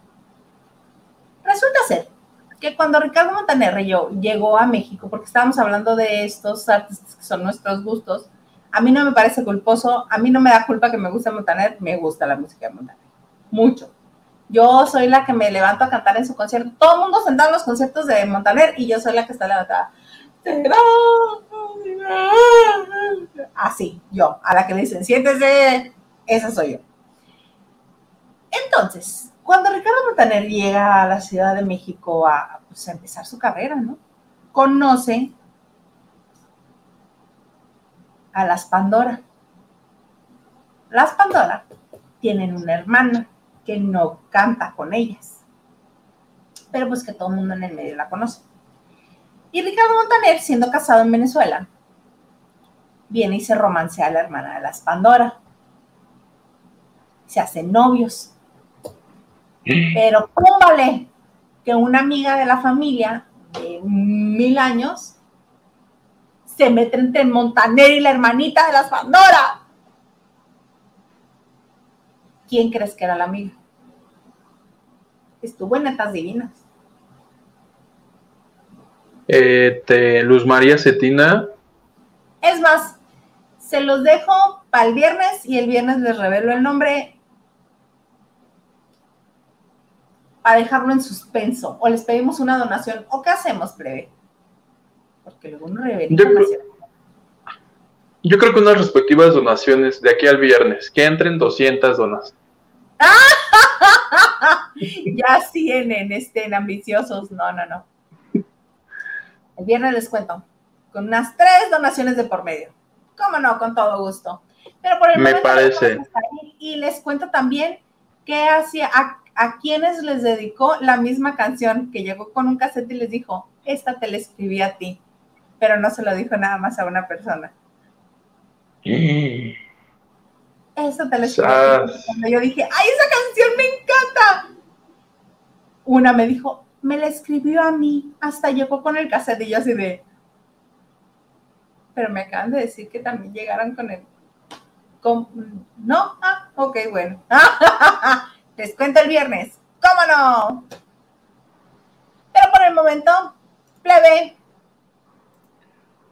Resulta ser que cuando Ricardo Montaner llegó a México, porque estábamos hablando de estos artistas que son nuestros gustos, a mí no me parece culposo, a mí no me da culpa que me guste Montaner, me gusta la música de Montaner, mucho. Yo soy la que me levanto a cantar en su concierto. Todo el mundo sentado en los conciertos de Montaner y yo soy la que está levantada. Así, yo, a la que le dicen, siéntese, esa soy yo. Entonces, cuando Ricardo Montaner llega a la Ciudad de México pues, a, empezar su carrera, ¿no? Conoce a las Pandora. Las Pandora tienen una hermana que no canta con ellas, pero pues que todo el mundo en el medio la conoce. Y Ricardo Montaner, siendo casado en Venezuela, viene y se romancea a la hermana de las Pandora. Se hacen novios pero cúmbale que una amiga de la familia de mil años se mete entre Montaner y la hermanita de las Pandora. ¿Quién crees que era la amiga? Estuvo en netas divinas. Eh, Luz María Cetina. Es más, se los dejo para el viernes y el viernes les revelo el nombre para dejarlo en suspenso. O les pedimos una donación. ¿O qué hacemos, plebe? Porque luego no revela. Yo, creo que unas respectivas donaciones de aquí al viernes, que entren 200 donas. [laughs] ya tienen, estén ambiciosos. No, no, no. El viernes les cuento, con unas tres donaciones de por medio. ¿Cómo no? Con todo gusto. Pero por el Me parece. Y les cuento también qué hacía, a, a quienes les dedicó la misma canción que llegó con un cassette y les dijo, esta te la escribí a ti, pero no se lo dijo nada más a una persona. Esta te la escribí a ti. Cuando yo dije, ¡ay, esa canción me encanta! Una me dijo, me la escribió a mí, hasta llegó con el cassette y yo así de... Pero me acaban de decir que también llegaron con el... Con... ¿No? Ah, ok, bueno. [laughs] Les cuento el viernes. ¿Cómo no? Pero por el momento, plebe.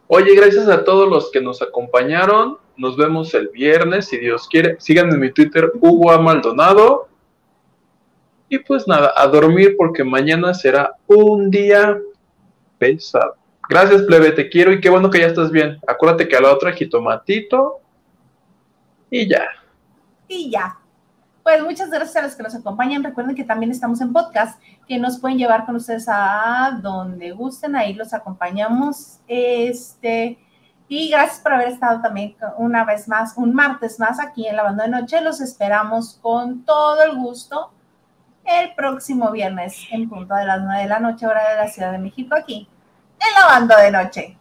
Oye, gracias a todos los que nos acompañaron. Nos vemos el viernes, si Dios quiere. Síganme en mi Twitter, Hugo A. Maldonado. Y pues nada, a dormir porque mañana será un día pesado. Gracias, plebe, te quiero y qué bueno que ya estás bien. Acuérdate que a la otra jitomatito y ya. Y ya. Pues muchas gracias a los que nos acompañan. Recuerden que también estamos en podcast, que nos pueden llevar con ustedes a donde gusten. Ahí los acompañamos. Este, y gracias por haber estado también una vez más, un martes más aquí en la banda de noche. Los esperamos con todo el gusto el próximo viernes en punto de las 9 de la noche, hora de la Ciudad de México, aquí en la banda de noche.